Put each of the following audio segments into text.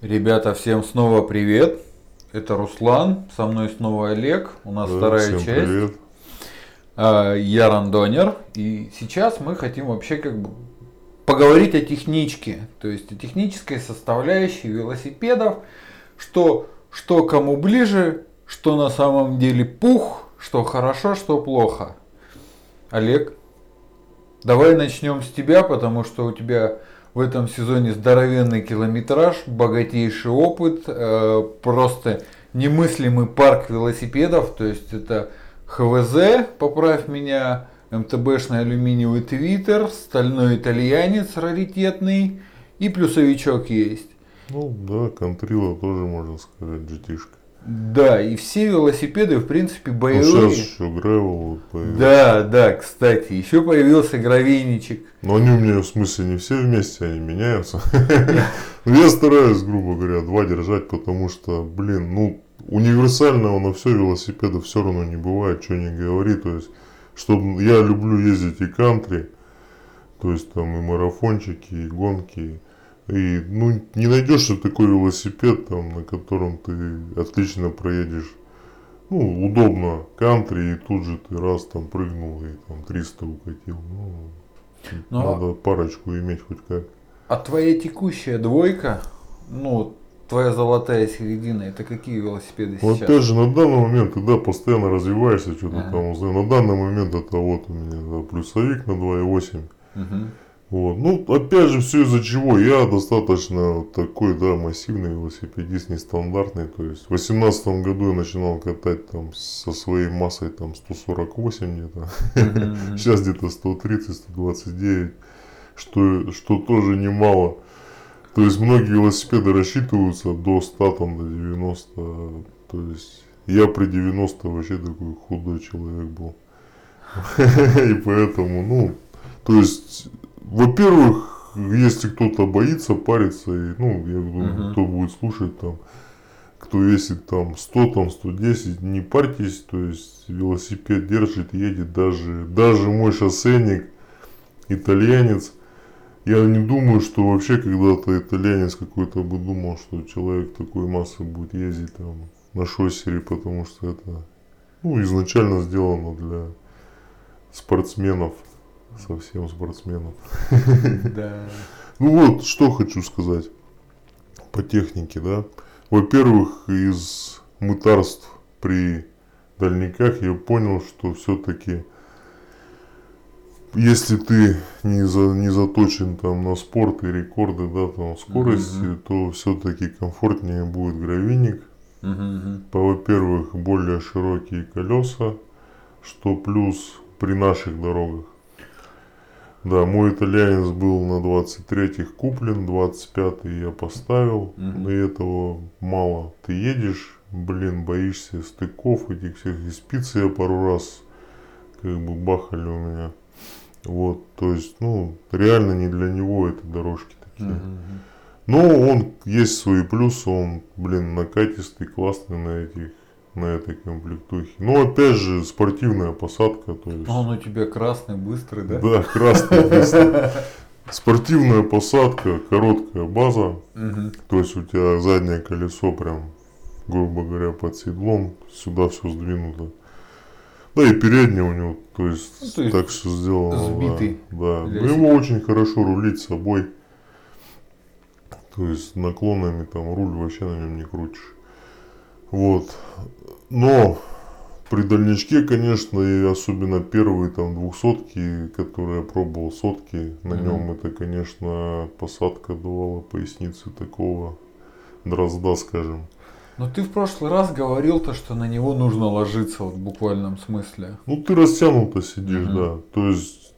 Ребята, всем снова привет. Это Руслан, со мной снова Олег. У нас Да, вторая всем часть. привет. А, Я рандонер. И сейчас мы хотим вообще как бы поговорить о техничке. То есть о технической составляющей велосипедов. Что, что кому ближе, что на самом деле пух, что хорошо, что плохо. Олег, давай начнем с тебя, потому что у тебя в этом сезоне здоровенный километраж, богатейший опыт, э, просто немыслимый парк велосипедов, то есть это ХВЗ, поправь меня, МТБшный алюминиевый твиттер, стальной итальянец раритетный и плюсовичок есть. Ну да, контрила тоже можно сказать, GT-шка. Да, и все велосипеды в принципе Ну, боевые. сейчас еще вот появился. Да, да, кстати, еще появился гравейничек. Но они у меня в смысле не все вместе, они меняются. Я стараюсь, грубо говоря, два держать, потому что, блин, ну, универсального на все велосипеда все равно не бывает, что не говори. То есть, чтобы я люблю ездить и кантри, то есть там и марафончики, и гонки. И ну не найдешь ты такой велосипед, там, на котором ты отлично проедешь. Ну, удобно кантри, и тут же ты раз там прыгнул и там 300 укатил. Ну, Ну, а- надо парочку иметь хоть как. А твоя текущая двойка, ну, твоя золотая середина, это какие велосипеды Ну, сейчас? опять же, на данный момент ты да, постоянно развиваешься, что-то Ага. там. На данный момент это вот у меня да, плюсовик на 2.8. Мгм. Вот. Ну, опять же, все из-за чего. Я достаточно такой, да, массивный велосипедист, нестандартный. То есть в 2018 году я начинал катать там со своей массой там 148 где-то. Сейчас где-то 130, 129, что, что тоже немало. То есть многие велосипеды рассчитываются до 100, там, до 90. То есть я при 90 вообще такой худой человек был. И поэтому, ну, то есть, во-первых, если кто-то боится париться, и, ну, я думаю, Мгм. кто будет слушать там, кто весит там 100, там 110, не парьтесь, то есть велосипед держит, едет даже, даже мой шоссейник, итальянец, я не думаю, что вообще когда-то итальянец какой-то бы думал, что человек такой массы будет ездить там на шоссере, потому что это ну, изначально сделано для спортсменов, совсем спортсменов. Да. Ну вот, что хочу сказать по технике, да. Во-первых, из мытарств при дальниках я понял, что все-таки если ты не, за, не заточен там на спорт и рекорды, да, там скорости, Мгм. то все-таки комфортнее будет гравийник. Мгм. По, во-первых, более широкие колеса, что плюс при наших дорогах. Да, мой итальянец был на 23-х куплен, 25-й я поставил. Мгм. И этого мало. Ты едешь, блин, боишься стыков этих всех. И спицы я пару раз как бы бахали у меня. Вот, то есть, ну, реально не для него это дорожки такие. Мгм, Но он есть свои плюсы, он, блин, накатистый, классный на этих, на этой комплектухе. Но опять же, спортивная посадка, то есть. Он у тебя красный, быстрый, да? Да, красный. быстро. Спортивная посадка, короткая база, Мгм. то есть у тебя заднее колесо прям, грубо говоря, под седлом, сюда все сдвинуто. Да и переднее у него, то есть, Ну, то есть так все сделано. сбитый Да, да. Ну, его очень хорошо рулить собой. То есть наклонами там руль вообще на нем не крутишь. Вот. Но при дальничке, конечно, и особенно первые там двухсотки, которые я пробовал сотки, на Мгм. нем это, конечно, посадка давала поясницы такого дрозда, скажем. Но ты в прошлый раз говорил то, что на него нужно ложиться вот в буквальном смысле. Ну, ты растянуто сидишь, Мгм. да. То есть,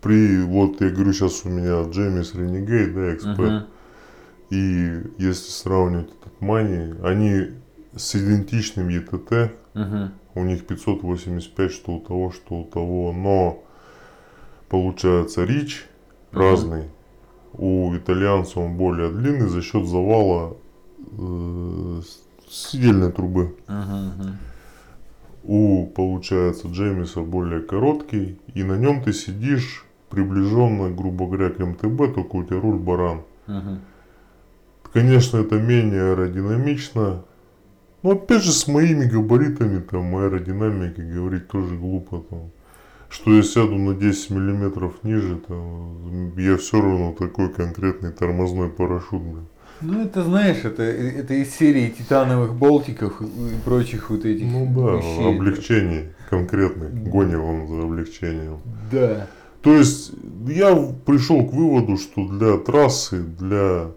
при, вот я говорю, сейчас у меня Джеймис Renegade, да, эксперт. Мгм. И если сравнивать этот Мани, они с идентичным ЕТТ, Мгм. у них 585, что у того, что у того, но получается Рич Мгм. разный. У итальянца он более длинный за счет завала э, сидельной трубы. Мгм, мгм. У, получается, Джеймиса более короткий, и на нем ты сидишь приближенно, грубо говоря, к МТБ, только у тебя руль баран. Мгм. конечно, это менее аэродинамично. Но опять же, с моими габаритами, там, аэродинамикой говорить тоже глупо. Там. Что я сяду на 10 миллиметров ниже, там, я все равно такой конкретный тормозной парашют. Блин. Ну, это знаешь, это, это из серии титановых болтиков и прочих вот этих Ну да, вещей. облегчений конкретных. Вам за облегчением. Да. То есть я пришел к выводу, что для трассы, для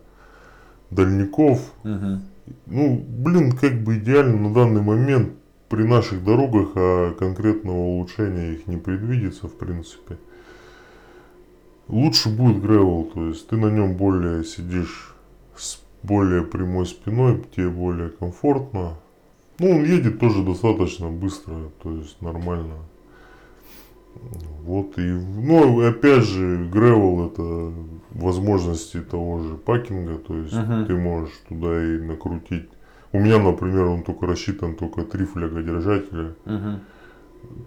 дальников, Мгм. Ну, блин, как бы идеально на данный момент при наших дорогах, а конкретного улучшения их не предвидится, в принципе. Лучше будет гревел, то есть ты на нем более сидишь с более прямой спиной, тебе более комфортно. Ну, он едет тоже достаточно быстро, то есть нормально. Вот и, ну, опять же, гревел это возможности того же пакинга, то есть Мгм. ты можешь туда и накрутить. У меня, например, он только рассчитан только три флягодержателя, Мгм.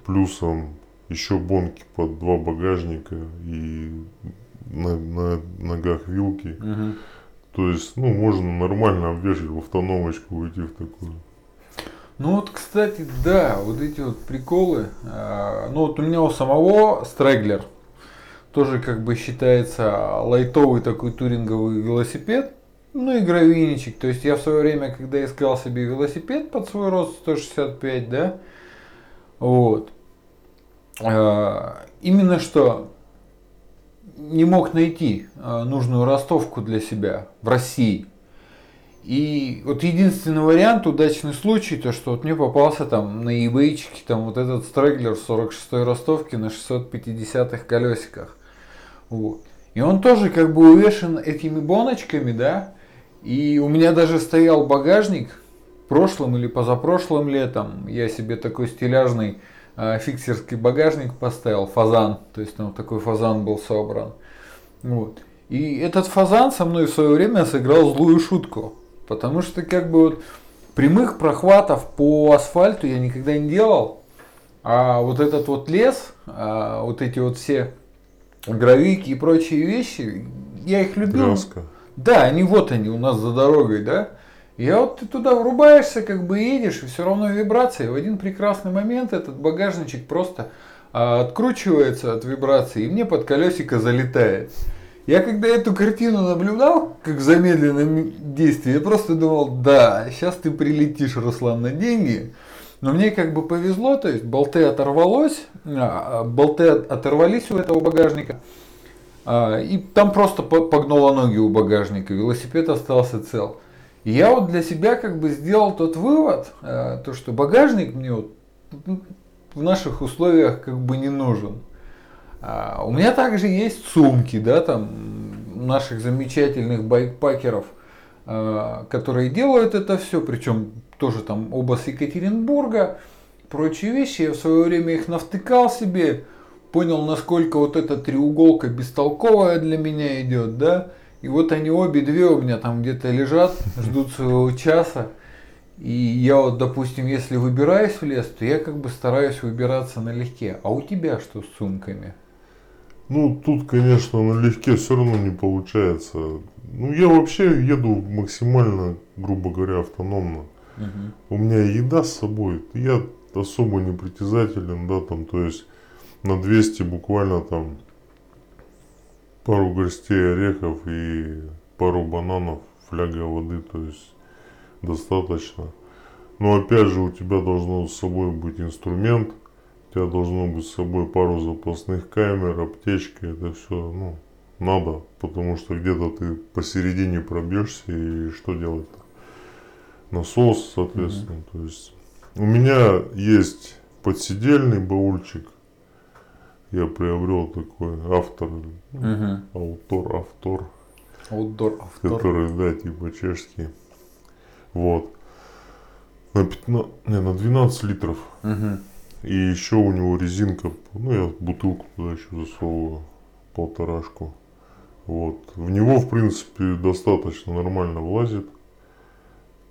плюсом еще бонки под два багажника и на, на ногах вилки. Мгм. То есть, ну, можно нормально обвешать в автономочку, уйти в такую. Ну вот, кстати, да, вот эти вот приколы. а, Ну вот у меня у самого Страйглер тоже как бы считается лайтовый такой туринговый велосипед. Ну и гравийничек. То есть я в свое время, когда искал себе велосипед под свой рост 165, да, вот, а, именно что не мог найти а, нужную ростовку для себя в России. И вот единственный вариант, удачный случай, то что вот мне попался там на eBay там вот этот стреглер 46 ростовки на 650 колесиках. Вот. И он тоже как бы увешан этими боночками, да. И у меня даже стоял багажник прошлым или позапрошлым летом. Я себе такой стиляжный э, фиксерский багажник поставил, фазан. То есть там такой фазан был собран. Вот. И этот фазан со мной в свое время сыграл злую шутку. Потому что как бы вот прямых прохватов по асфальту я никогда не делал. А вот этот вот лес, а вот эти вот все гравики и прочие вещи, я их любил. Тряска. Да, они вот они у нас за дорогой, да. И я вот ты туда врубаешься, как бы едешь, и все равно вибрации. В один прекрасный момент этот багажничек просто а, откручивается от вибрации, и мне под колесико залетает. Я когда эту картину наблюдал, как в замедленном действии, я просто думал, да, сейчас ты прилетишь, Руслан, на деньги. Но мне как бы повезло, то есть болты оторвалось, а, болты от- оторвались у этого багажника. А, И там просто по- погнуло ноги у багажника, велосипед остался цел. И я вот для себя как бы сделал тот вывод, то что багажник мне вот м, в наших условиях как бы не нужен. А, У меня также есть сумки, да, там наших замечательных байкпакеров, э, которые делают это все, причем тоже там оба с Екатеринбурга, прочие вещи. Я в свое время их навтыкал себе, понял, насколько вот эта треуголка бестолковая для меня идет, да. И вот они обе две у меня там где-то лежат, ждут своего часа. И я вот, допустим, если выбираюсь в лес, то я как бы стараюсь выбираться налегке. А у тебя что с сумками? Ну, тут, конечно, налегке все равно не получается. Ну, я вообще еду максимально, грубо говоря, автономно. Мгм. У меня еда с собой. Я особо не притязателен, да, там, то есть на 200 буквально там пару горстей орехов и пару бананов, фляга воды, то есть достаточно. Но опять же у тебя должно с собой быть инструмент, тебя должно быть с собой пару запасных камер, аптечка, это все, ну, надо, потому что где-то ты посередине пробьешься и что делать-то? Насос, соответственно, то есть у меня есть подсидельный баульчик, я приобрел такой автор, автор, автор, Outdoor, автор. который, да, типа чешский. Вот. На, 15, не, на 12 литров. Мгм. И еще у него резинка, ну я бутылку туда еще засовываю, полторашку. Вот. В него, в принципе, достаточно нормально влазит.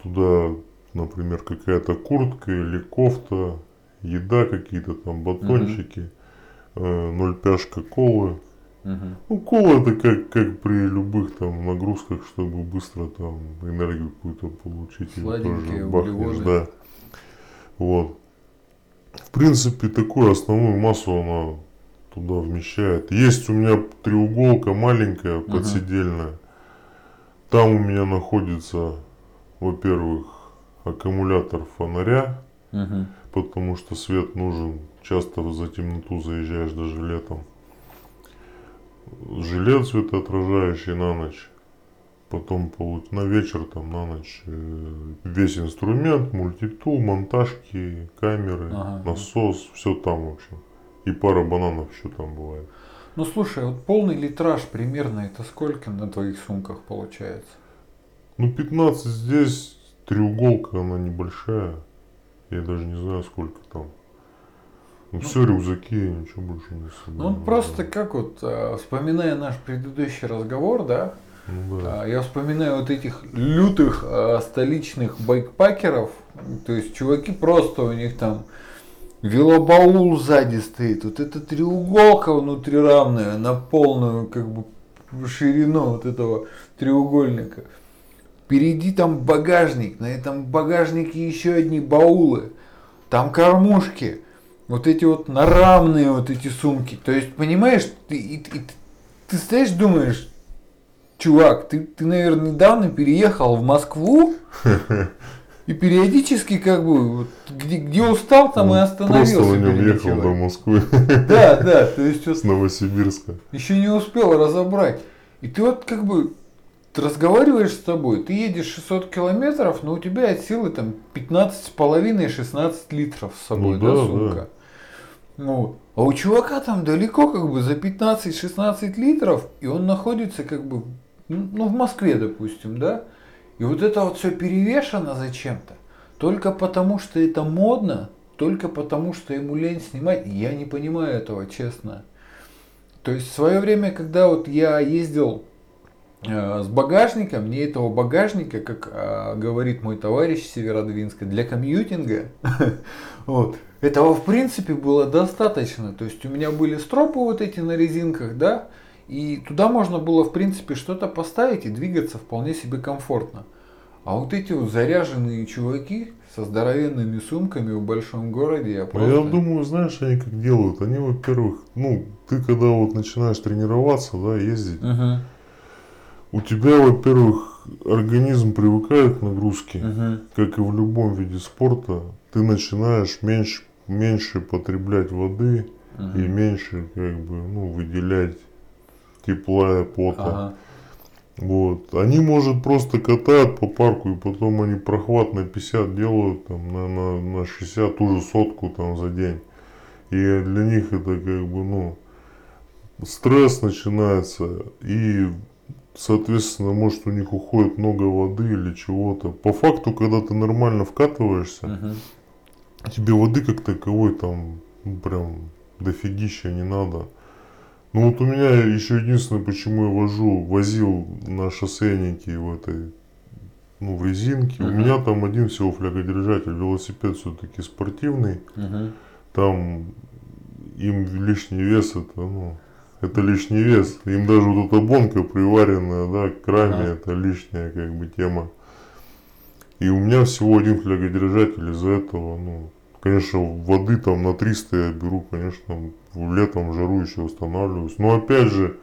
Туда, например, какая-то куртка или кофта, еда какие-то там батончики, э, ноль пяшка колы, Мгм. Ну, кола это как, как при любых там нагрузках, чтобы быстро там энергию какую-то получить. Сладенькие тоже бахнешь, углеводы. да. Вот. В принципе, такую основную массу она туда вмещает. Есть у меня треуголка маленькая, подседельная. Там у меня находится, во-первых, аккумулятор фонаря, Мгм. потому что свет нужен. Часто за темноту заезжаешь даже летом. Жилет светоотражающий на ночь. Потом на вечер, там на ночь э, весь инструмент, мультитул, монтажки, камеры, Ага. насос, все там в общем. И пара бананов еще там бывает. Ну слушай, вот полный литраж примерно это сколько на твоих сумках получается? Ну 15 здесь, треуголка она небольшая. Я даже не знаю сколько там. Ну, все, рюкзаки, ничего больше не собираю. Ну просто как вот, э, вспоминая наш предыдущий разговор, да, Ну да. Я вспоминаю вот этих лютых а, столичных байкпакеров. То есть чуваки просто у них там велобаул сзади стоит. Вот эта треуголка внутрирамная на полную как бы ширину вот этого треугольника. Впереди там багажник, на этом багажнике еще одни баулы, там кормушки, вот эти вот нарамные вот эти сумки. То есть, понимаешь, ты, и- и- ты стоишь, думаешь, чувак, ты, ты, наверное, недавно переехал в Москву и периодически как бы вот, где, где устал, там и Он остановился. Просто на нем ехал до Москвы Да, да, то есть вот с Новосибирска. еще не успел разобрать. И ты вот как бы ты разговариваешь с тобой, ты едешь 600 километров, но у тебя от силы там 15,5-16 литров с собой, Ну да, да, сумка. Ну, а у чувака там далеко как бы за 15-16 литров, и он находится как бы, ну, ну, в Москве, допустим, да? И вот это вот все перевешено зачем-то. Только потому, что это модно, только потому, что ему лень снимать. Я не понимаю этого, честно. То есть в свое время, когда вот я ездил э, с багажником, мне этого багажника, как э, говорит мой товарищ Северодвинска, для комьютинга, вот, этого в принципе было достаточно. То есть у меня были стропы вот эти на резинках, да, и туда можно было в принципе что-то поставить и двигаться вполне себе комфортно. А вот эти вот заряженные чуваки со здоровенными сумками в большом городе, я А просто... я думаю, знаешь, они как делают? Они, во-первых, ну, ты когда вот начинаешь тренироваться, да, ездить, Мгм, у тебя, во-первых, организм привыкает к нагрузке, мгм. как и в любом виде спорта, ты начинаешь меньше, меньше потреблять воды и Мгм. меньше, как бы, ну, выделять тепла, пота. Ага. Вот. Они, может, просто катают по парку, и потом они прохват на 50 делают, там, на, на, на 60, ту же сотку там за день. И для них это как бы, ну, стресс начинается, и, соответственно, может, у них уходит много воды или чего-то. По факту, когда ты нормально вкатываешься, Мгм. тебе воды как таковой там, ну, прям дофигища не надо. Ну вот у меня еще единственное, почему я вожу, возил на шоссейнике в этой, ну в резинке. У Мгм. меня там один всего флягодержатель, велосипед все-таки спортивный. Мгм. Там им лишний вес это, ну, это лишний вес. Им даже вот эта бонка приваренная, да, к раме, Ага. это лишняя как бы тема. И у меня всего один флягодержатель из-за этого, ну, конечно, воды там на 300 я беру, конечно, летом в жару еще устанавливаюсь. Но опять же,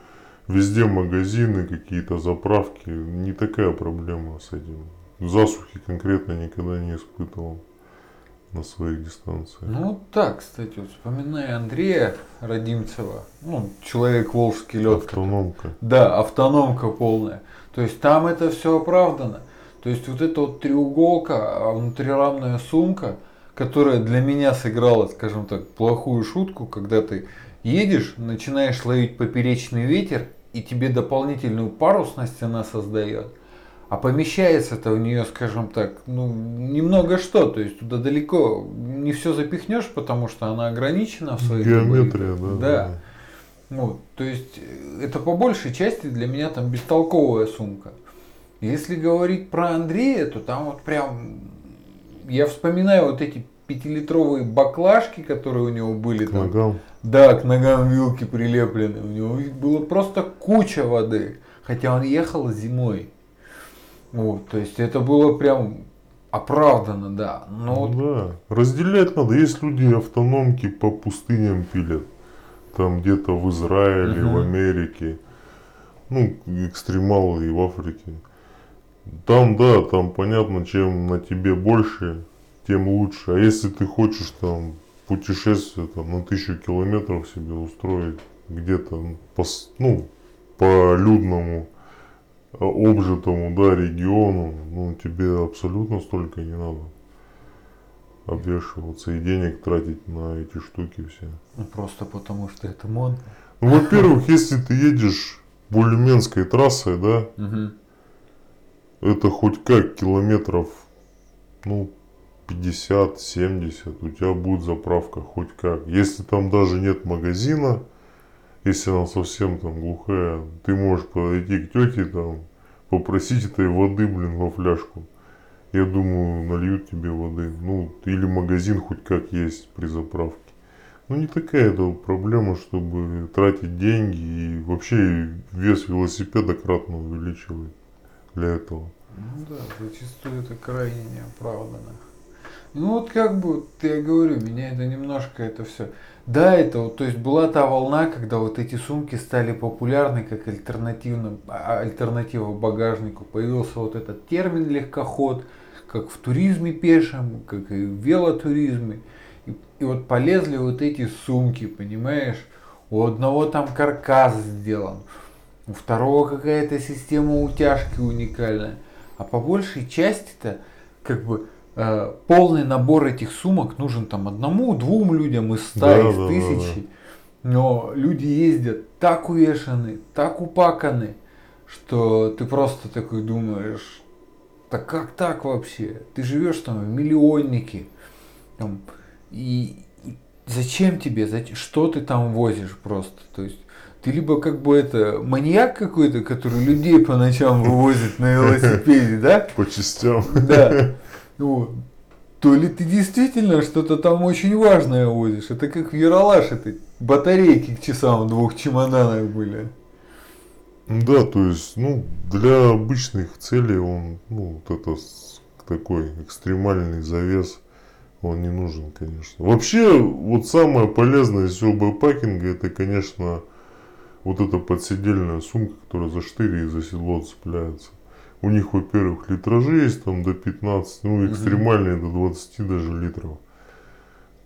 везде магазины, какие-то заправки, не такая проблема с этим. Засухи конкретно никогда не испытывал на своих дистанциях. Ну так, кстати, вот вспоминая Андрея Родимцева, ну, человек Волжский лед. Автономка. Да, автономка полная. То есть там это все оправдано. То есть вот эта вот треуголка, а внутрирамная сумка, которая для меня сыграла, скажем так, плохую шутку, когда ты едешь, начинаешь ловить поперечный ветер, и тебе дополнительную парусность она создает. А помещается-то в нее, скажем так, ну, немного что, то есть туда далеко не все запихнешь, потому что она ограничена в своих Геометрия, габаритах. да. да. Ну, то есть э, это по большей части для меня там бестолковая сумка. Если говорить про Андрея, то там вот прям я вспоминаю вот эти пятилитровые баклажки, которые у него были К там. ногам. Да, к ногам вилки прилеплены. У него было просто куча воды. Хотя он ехал зимой. Вот, то есть это было прям оправдано, да. Но вот Да, разделять надо. Есть люди автономки по пустыням пилят. Там где-то в Израиле, Мгм. в Америке. Ну, экстремалы и в Африке. Там, да, там понятно, чем на тебе больше, тем лучше. А если ты хочешь там путешествие там, на тысячу километров себе устроить где-то по, ну, по людному а, обжитому да, региону, ну тебе абсолютно столько не надо обвешиваться и денег тратить на эти штуки все. ну, просто потому что это модно. Ну, во-первых, если ты едешь бульменской трассой, да, Мгм. Это хоть как километров, ну, 50-70, у тебя будет заправка хоть как. Если там даже нет магазина, если она совсем там глухая, ты можешь подойти к тете там, попросить этой воды, блин, во фляжку. Я думаю, нальют тебе воды. Ну, или магазин хоть как есть при заправке. Ну, не такая это проблема, чтобы тратить деньги и вообще вес велосипеда кратно увеличивать для этого. Ну да, зачастую это крайне неоправданно. Ну вот как бы, я говорю, меня это немножко это все. Да, это вот, то есть была та волна, когда вот эти сумки стали популярны как альтернативно, а- альтернатива багажнику. Появился вот этот термин легкоход, как в туризме пешем, как и в велотуризме. И, и вот полезли вот эти сумки, понимаешь? У одного там каркас сделан, у второго какая-то система утяжки уникальная. А по большей части-то, как бы, э, полный набор этих сумок нужен там одному-двум людям из ста, Да, из да, да, тысячи. Но люди ездят так увешаны, так упаканы, что ты просто такой думаешь, да как так вообще? Ты живешь там в миллионнике. Там, и, и зачем тебе? Зач- Что ты там возишь просто? То есть ты либо как бы это маньяк какой-то, который людей по ночам вывозит на велосипеде, да? По частям. Да. Вот. То ли ты действительно что-то там очень важное возишь. Это как в Яралаш, это батарейки к часам в двух чемоданах были. Да, то есть, ну, для обычных целей он, ну, вот это такой экстремальный завес, он не нужен, конечно. Вообще, вот самое полезное из всего байпакинга, это, конечно, вот эта подседельная сумка, которая за штыри и за седло цепляется. У них, во-первых, литражи есть там до 15, ну, экстремальные до 20 даже литров.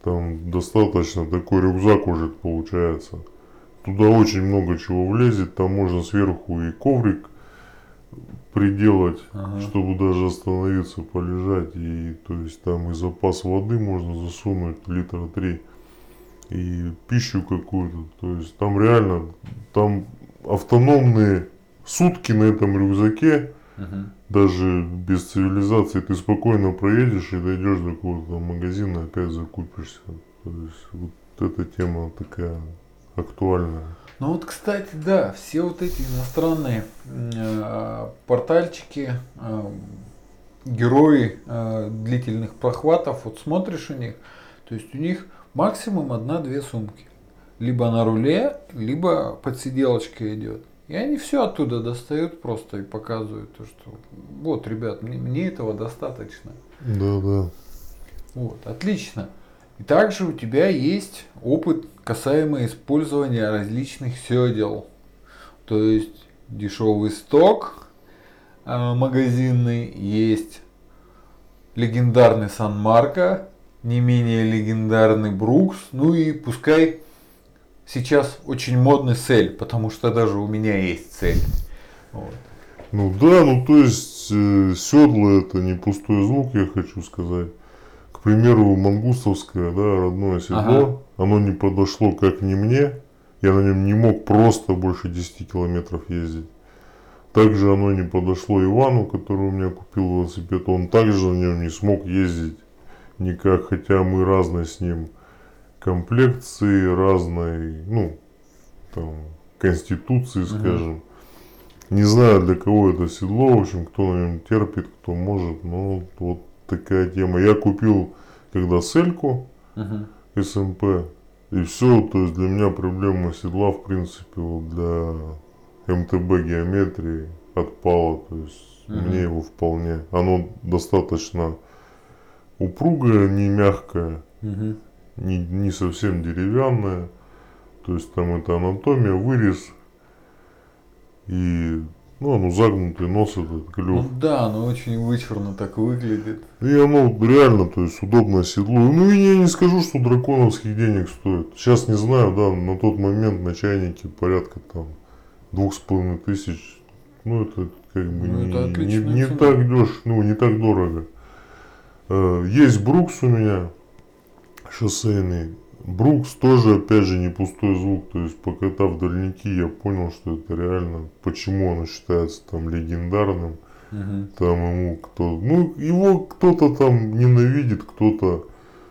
Там достаточно такой рюкзак уже получается. Туда очень много чего влезет, там можно сверху и коврик приделать, Ага. чтобы даже остановиться, полежать. И то есть там и запас воды можно засунуть литра три. И пищу какую-то. То есть там реально, там автономные сутки на этом рюкзаке, Мгм. даже без цивилизации, ты спокойно проедешь и дойдешь до какого-то магазина, опять закупишься. То есть вот эта тема такая актуальная. Ну вот, кстати, да, все вот эти иностранные э, портальчики, э, герои э, длительных прохватов, вот смотришь у них, то есть у них максимум одна-две сумки. Либо на руле, либо подсиделочка идет. И они все оттуда достают просто и показывают то, что вот, ребят, мне, мне этого достаточно. Да, да. Вот, отлично. И также у тебя есть опыт касаемо использования различных седел. То есть дешевый сток а, магазинный, есть легендарный Сан Марко, не менее легендарный Брукс, ну и пускай сейчас очень модный цель, потому что даже у меня есть цель. Вот. Ну да, ну то есть э, седло это не пустой звук, я хочу сказать. К примеру, мангустовское, да, родное седло, Ага. оно не подошло как ни мне. Я на нем не мог просто больше 10 километров ездить. Также оно не подошло Ивану, который у меня купил велосипед. Он также на нем не смог ездить никак, хотя мы разные с ним комплекции, разной, ну, там, конституции, скажем. Не знаю, для кого это седло, в общем, кто на нем терпит, кто может, но вот такая тема. Я купил когда сельку, Угу. СМП, и все, то есть для меня проблема седла, в принципе, вот для МТБ геометрии отпала, то есть Мгм. мне его вполне, оно достаточно упругое, не мягкое, Угу. не, не совсем деревянное, то есть там это анатомия, вырез, и, ну, оно загнутый нос этот, клев. Ну да, оно очень вычурно так выглядит. И оно реально, то есть удобное седло. Ну и я не скажу, что драконовских денег стоит. Сейчас не знаю, да, на тот момент на чайнике порядка там двух с половиной тысяч. Ну это как бы Ну, не, не- не так деш, ну не так дорого. Э, Есть Брукс у меня шоссейный. Брукс тоже, опять же, не пустой звук. То есть, покатав дальники, я понял, что это реально, почему оно считается там легендарным Угу. там ему кто ну его кто-то там ненавидит кто-то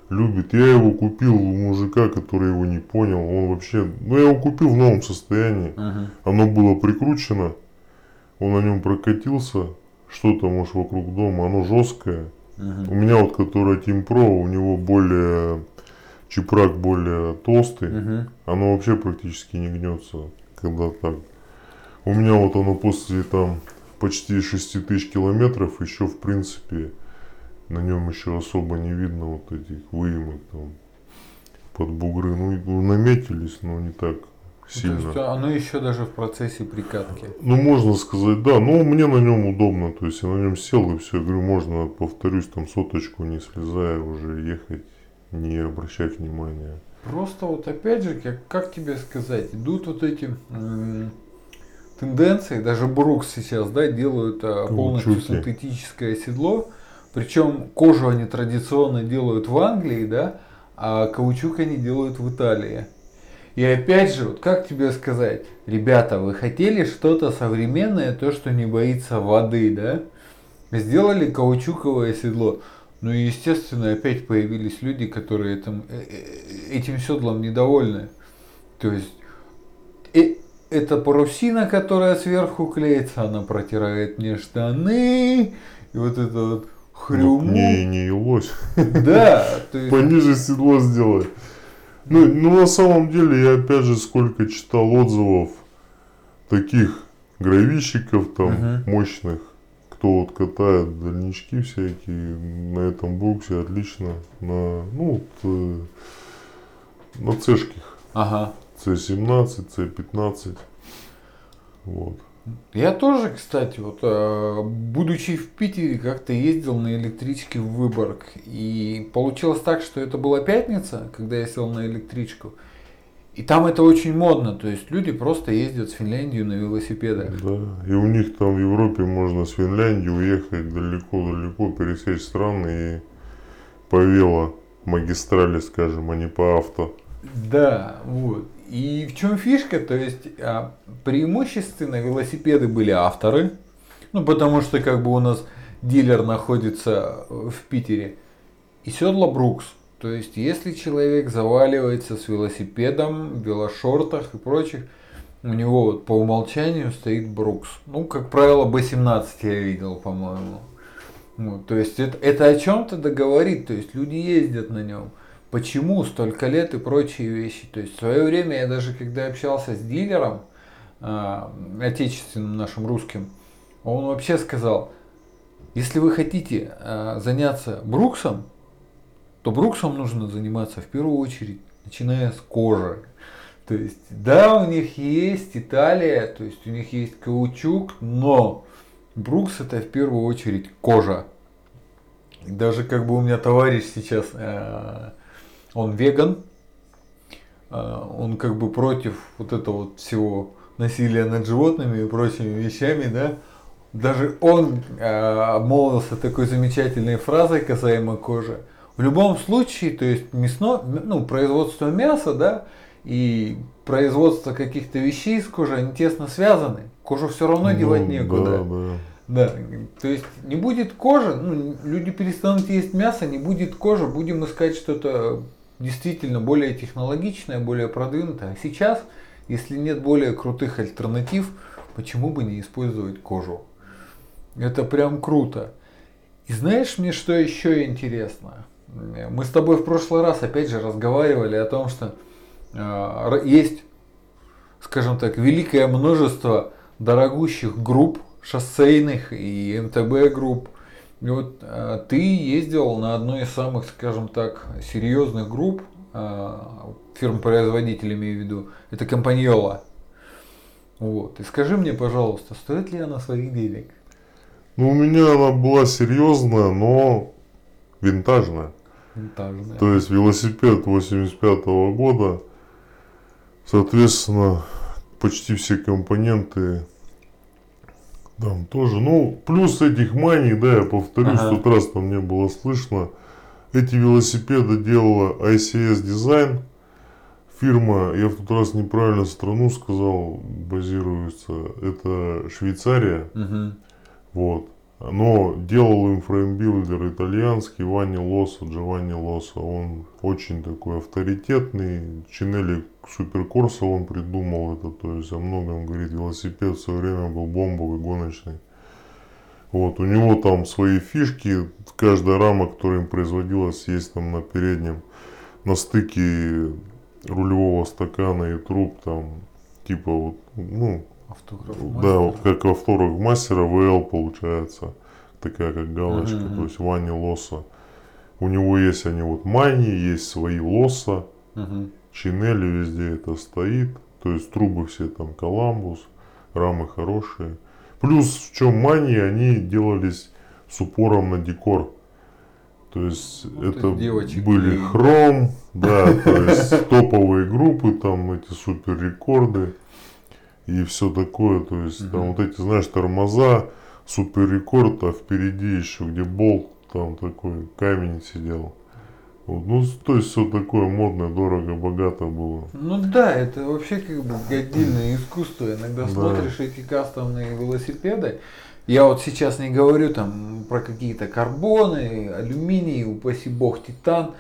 любит я его купил у мужика который его не понял он вообще ну я его купил в новом состоянии Угу. оно было прикручено он на нем прокатился что-то может вокруг дома оно жесткое у Угу. меня вот которая Team Pro у него более чепрак более толстый Угу. оно вообще практически не гнется, когда так. У меня вот оно после там почти 6 тысяч километров еще в принципе на нем еще особо не видно вот этих выемок там под бугры. Ну, наметились, но не так То сильно. есть оно еще даже в процессе прикатки. Ну, можно сказать, да, но мне на нем удобно, то есть я на нем сел и все, говорю, можно, повторюсь, там соточку не слезая уже ехать, не обращать внимания. Просто вот опять же, как, как тебе сказать, идут вот эти м, тенденции, даже Брукс сейчас, да, делают а, полностью синтетическое седло, причем кожу они традиционно делают в Англии, да, а каучук они делают в Италии. И опять же, вот как тебе сказать, ребята, вы хотели что-то современное, то, что не боится воды, да? Сделали каучуковое седло. Ну и естественно опять появились люди, которые этим, э, э, этим седлом недовольны. То есть э, это парусина, которая сверху клеится, она протирает мне штаны, и вот это вот хрюму. Ну, не, не лось. Да, то есть, Пониже седло сделай. Ну, ну, на самом деле, я опять же сколько читал отзывов таких гравищиков там Мгм. мощных, кто вот катает дальнички всякие на этом бруксе отлично на, ну, вот, э, на цешких. ага. C17, C15. Вот. Я тоже, кстати, вот э, будучи в Питере, как-то ездил на электричке в Выборг. И получилось так, что это была пятница, когда я сел на электричку. И там это очень модно, то есть люди просто ездят в Финляндию на велосипедах. Да. И у них там в Европе можно с Финляндии уехать далеко-далеко, пересечь страны и по вело магистрали, скажем, а не по авто. Да, вот. И в чем фишка? То есть а, преимущественно велосипеды были авторы, ну потому что как бы у нас дилер находится в Питере, и седла Брукс. То есть если человек заваливается с велосипедом, в велошортах и прочих, у него вот по умолчанию стоит Брукс. Ну, как правило, B17 я видел, по-моему. Вот, то есть это, это о чем-то договорит, то есть люди ездят на нем. Почему столько лет и прочие вещи. То есть в свое время я даже когда общался с дилером, а, отечественным нашим русским, он вообще сказал, если вы хотите а, заняться Бруксом, то Бруксом нужно заниматься в первую очередь, начиная с кожи. То есть, да, у них есть Италия, то есть у них есть каучук, но Брукс это в первую очередь кожа. Даже как бы у меня товарищ сейчас, э, он веган, э, он как бы против вот этого вот всего насилия над животными и прочими вещами, да. Даже он э, обмолвился такой замечательной фразой касаемо кожи. В любом случае, то есть мясно, ну, производство мяса, да, и производство каких-то вещей из кожи, они тесно связаны. Кожу все равно девать Ну, некуда. Да, да. Да, то есть не будет кожи, ну, люди перестанут есть мясо, не будет кожи, будем искать что-то действительно более технологичное, более продвинутое. А сейчас, если нет более крутых альтернатив, почему бы не использовать кожу? Это прям круто. И знаешь мне, что еще интересно? Мы с тобой в прошлый раз опять же разговаривали о том, что э, есть, скажем так, великое множество дорогущих групп, шоссейных и МТБ групп. И вот э, ты ездил на одной из самых, скажем так, серьезных групп, э, фирм-производителей имею в виду, это Компаньола. Вот. И скажи мне, пожалуйста, стоит ли она своих денег? Ну, у меня она была серьезная, но винтажная. Винтажная. То есть велосипед 85 -го года, соответственно, почти все компоненты там тоже. Ну, плюс этих маний, да, я повторюсь, ага. в тот раз там не было слышно. Эти велосипеды делала ICS Design. Фирма, я в тот раз неправильно страну сказал, базируется. Это Швейцария. Угу. Вот. Но делал им фреймбилдер итальянский Ванни Лоса, Джованни Лоса. Он очень такой авторитетный. Cinelli Суперкорса он придумал это. То есть о многом говорит. Велосипед в свое время был бомбовый, гоночный. Вот, у него там свои фишки. Каждая рама, которая им производилась, есть там на переднем, на стыке рулевого стакана и труб, там, типа вот, ну, Автограф да, вот как автограф мастера ВЛ получается. Такая как галочка, uh-huh. то есть Вани Лоса. У него есть они вот мани, есть свои лоса. Uh-huh. Чинели везде это стоит. То есть трубы все там Коламбус, рамы хорошие. Плюс в чем мани, они делались с упором на декор. То есть вот это были и... хром, да, то есть топовые группы, там эти супер рекорды и все такое. То есть там вот эти, знаешь, тормоза, супер рекорд, а впереди еще где болт, там такой камень сидел. Вот, ну, то есть все такое модное, дорого, богато было. Ну да, это вообще как бы отдельное искусство. Иногда да. смотришь эти кастомные велосипеды. Я вот сейчас не говорю там про какие-то карбоны, алюминий, упаси бог, титан.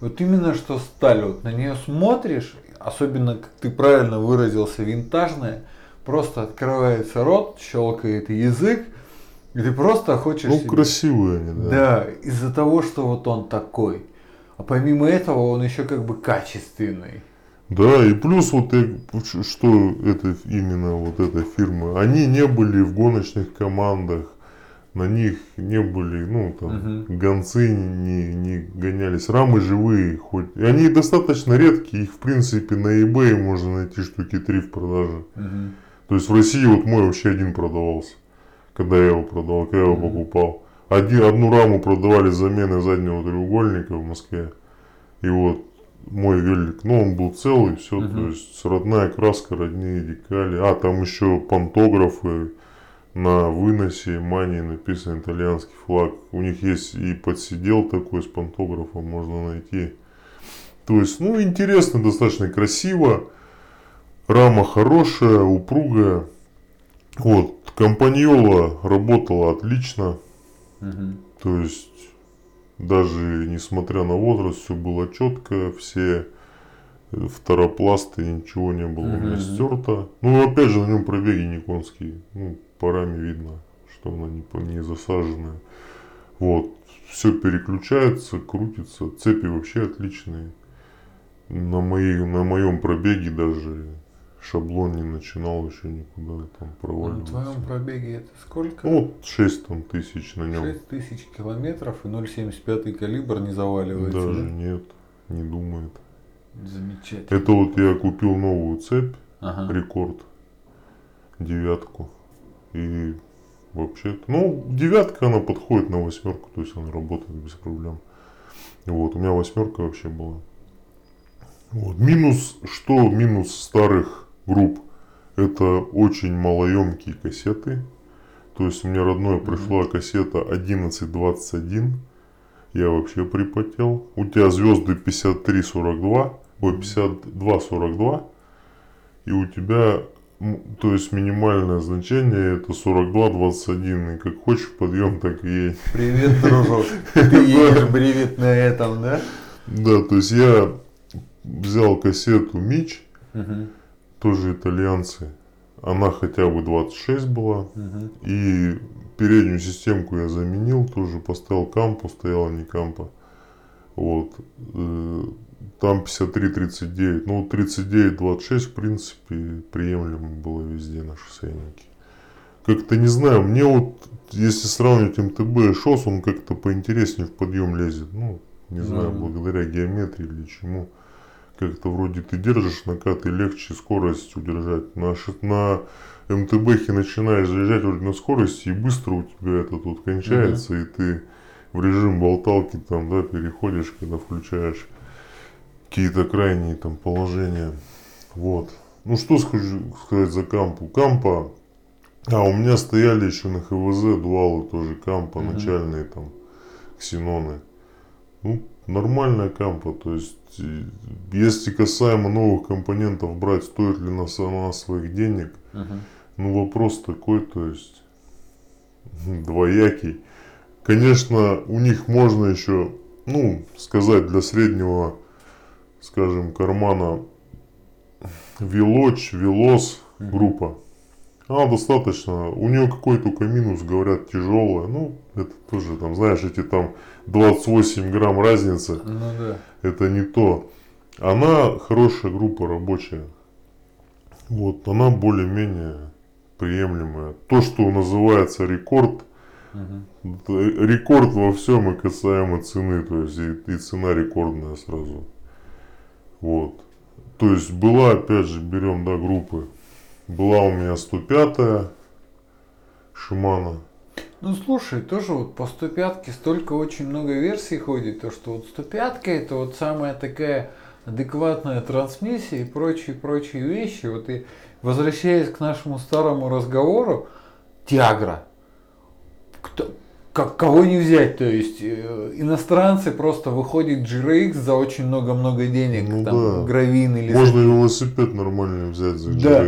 Вот именно что сталь, вот на нее смотришь, особенно, как ты правильно выразился, винтажная, просто открывается рот, щелкает язык, и ты просто хочешь... Ну, себе... красивые они, да. Да, из-за того, что вот он такой. А помимо этого он еще как бы качественный. Да, и плюс вот что это именно вот эта фирма, они не были в гоночных командах, на них не были, ну там, угу. гонцы не, не гонялись, рамы живые, хоть. И они достаточно редкие, их в принципе на eBay можно найти штуки три в продаже. Угу. То есть в России вот мой вообще один продавался, когда я его продавал, когда я его покупал. Один, одну раму продавали с заменой заднего треугольника в Москве. И вот мой велик, ну он был целый, все, uh-huh. то есть родная краска, родные декали. А, там еще пантографы на выносе мани написан итальянский флаг. У них есть и подсидел такой с пантографом, можно найти. То есть, ну, интересно, достаточно красиво. Рама хорошая, упругая. Вот, компаньола работала отлично. Угу. То есть, даже несмотря на возраст, все было четко, все второпласты, ничего не было угу. у меня стерто. Ну, опять же, на нем пробеги не конские. Ну, по раме видно, что она не, не засаженная. Вот, все переключается, крутится. Цепи вообще отличные. На, моей, на моем пробеге даже шаблон не начинал еще никуда там проваливаться. На твоем пробеге это сколько? Ну, вот 6 там, тысяч на нем. 6 тысяч километров и 0,75 калибр не заваливается, Даже да? нет, не думает. Замечательно. Это вот я купил новую цепь, ага. рекорд, девятку. И вообще, ну, девятка она подходит на восьмерку, то есть она работает без проблем. Вот, у меня восьмерка вообще была. Вот. Минус, что минус старых групп. Это очень малоемкие кассеты. То есть мне родной пришла кассета 1121. Я вообще припотел. У тебя звезды 5342, ой, 5242. И у тебя, то есть минимальное значение это 4221. И как хочешь подъем, так и едь. Привет, дружок. Ты едешь бревет на этом, да? Да, то есть я взял кассету Мич. Угу тоже итальянцы. Она хотя бы 26 была. Угу. И переднюю системку я заменил, тоже поставил кампу, стояла не кампа. Вот. Э, Там 53-39. Ну, 39-26, в принципе, приемлемо было везде на шоссейнике. Как-то не знаю, мне вот, если сравнивать МТБ и ШОС, он как-то поинтереснее в подъем лезет. Ну, не знаю, Ну. благодаря геометрии или чему. Как-то вроде ты держишь накат и легче скорость удержать. На, на МТБхе начинаешь заезжать вроде на скорости и быстро у тебя это тут кончается, и ты в режим болталки там, да, переходишь, когда включаешь какие-то крайние там положения. Вот. Ну что скажу, сказать за кампу? Кампа, а у меня стояли еще на ХВЗ дуалы тоже кампа, Мгм. начальные там ксеноны. Ну, нормальная кампа, то есть если касаемо новых компонентов брать, стоит ли на сама своих денег, Мгм. ну вопрос такой, то есть двоякий. Конечно, у них можно еще, ну, сказать для среднего, скажем, кармана Вилоч, Велос группа. Она достаточно, у нее какой только минус, говорят, тяжелая. Ну, это тоже там, знаешь, эти там 28 грамм разницы Ну да. это не то. Она хорошая группа рабочая. Вот, она более-менее приемлемая. То, что называется рекорд, это рекорд во всем и касаемо цены, то есть и, и цена рекордная сразу. Вот. То есть была, опять же, берем, да, группы. Была у меня 105-я Шимана. Ну слушай, тоже вот по 105 столько очень много версий ходит, то что вот 105 это вот самая такая адекватная трансмиссия и прочие-прочие вещи. Вот и возвращаясь к нашему старому разговору, Тиагра. Кто, как, кого не взять, то есть э, иностранцы просто выходят GRX за очень много-много денег, Ну там да. гравин или Можно велосипед нормальный взять за Да.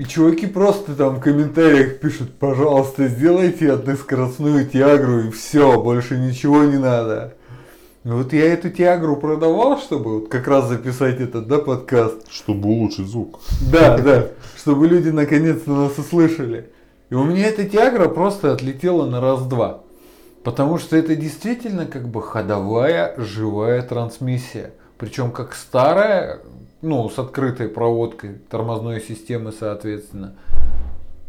И чуваки просто там в комментариях пишут, пожалуйста, сделайте односкоростную тиагру и все, больше ничего не надо. Вот я эту тиагру продавал, чтобы вот как раз записать этот, да, подкаст. Чтобы улучшить звук. Да, да, чтобы люди наконец-то нас услышали. И у меня эта тиагра просто отлетела на раз-два. Потому что это действительно как бы ходовая живая трансмиссия. Причем как старая, ну, с открытой проводкой тормозной системы, соответственно,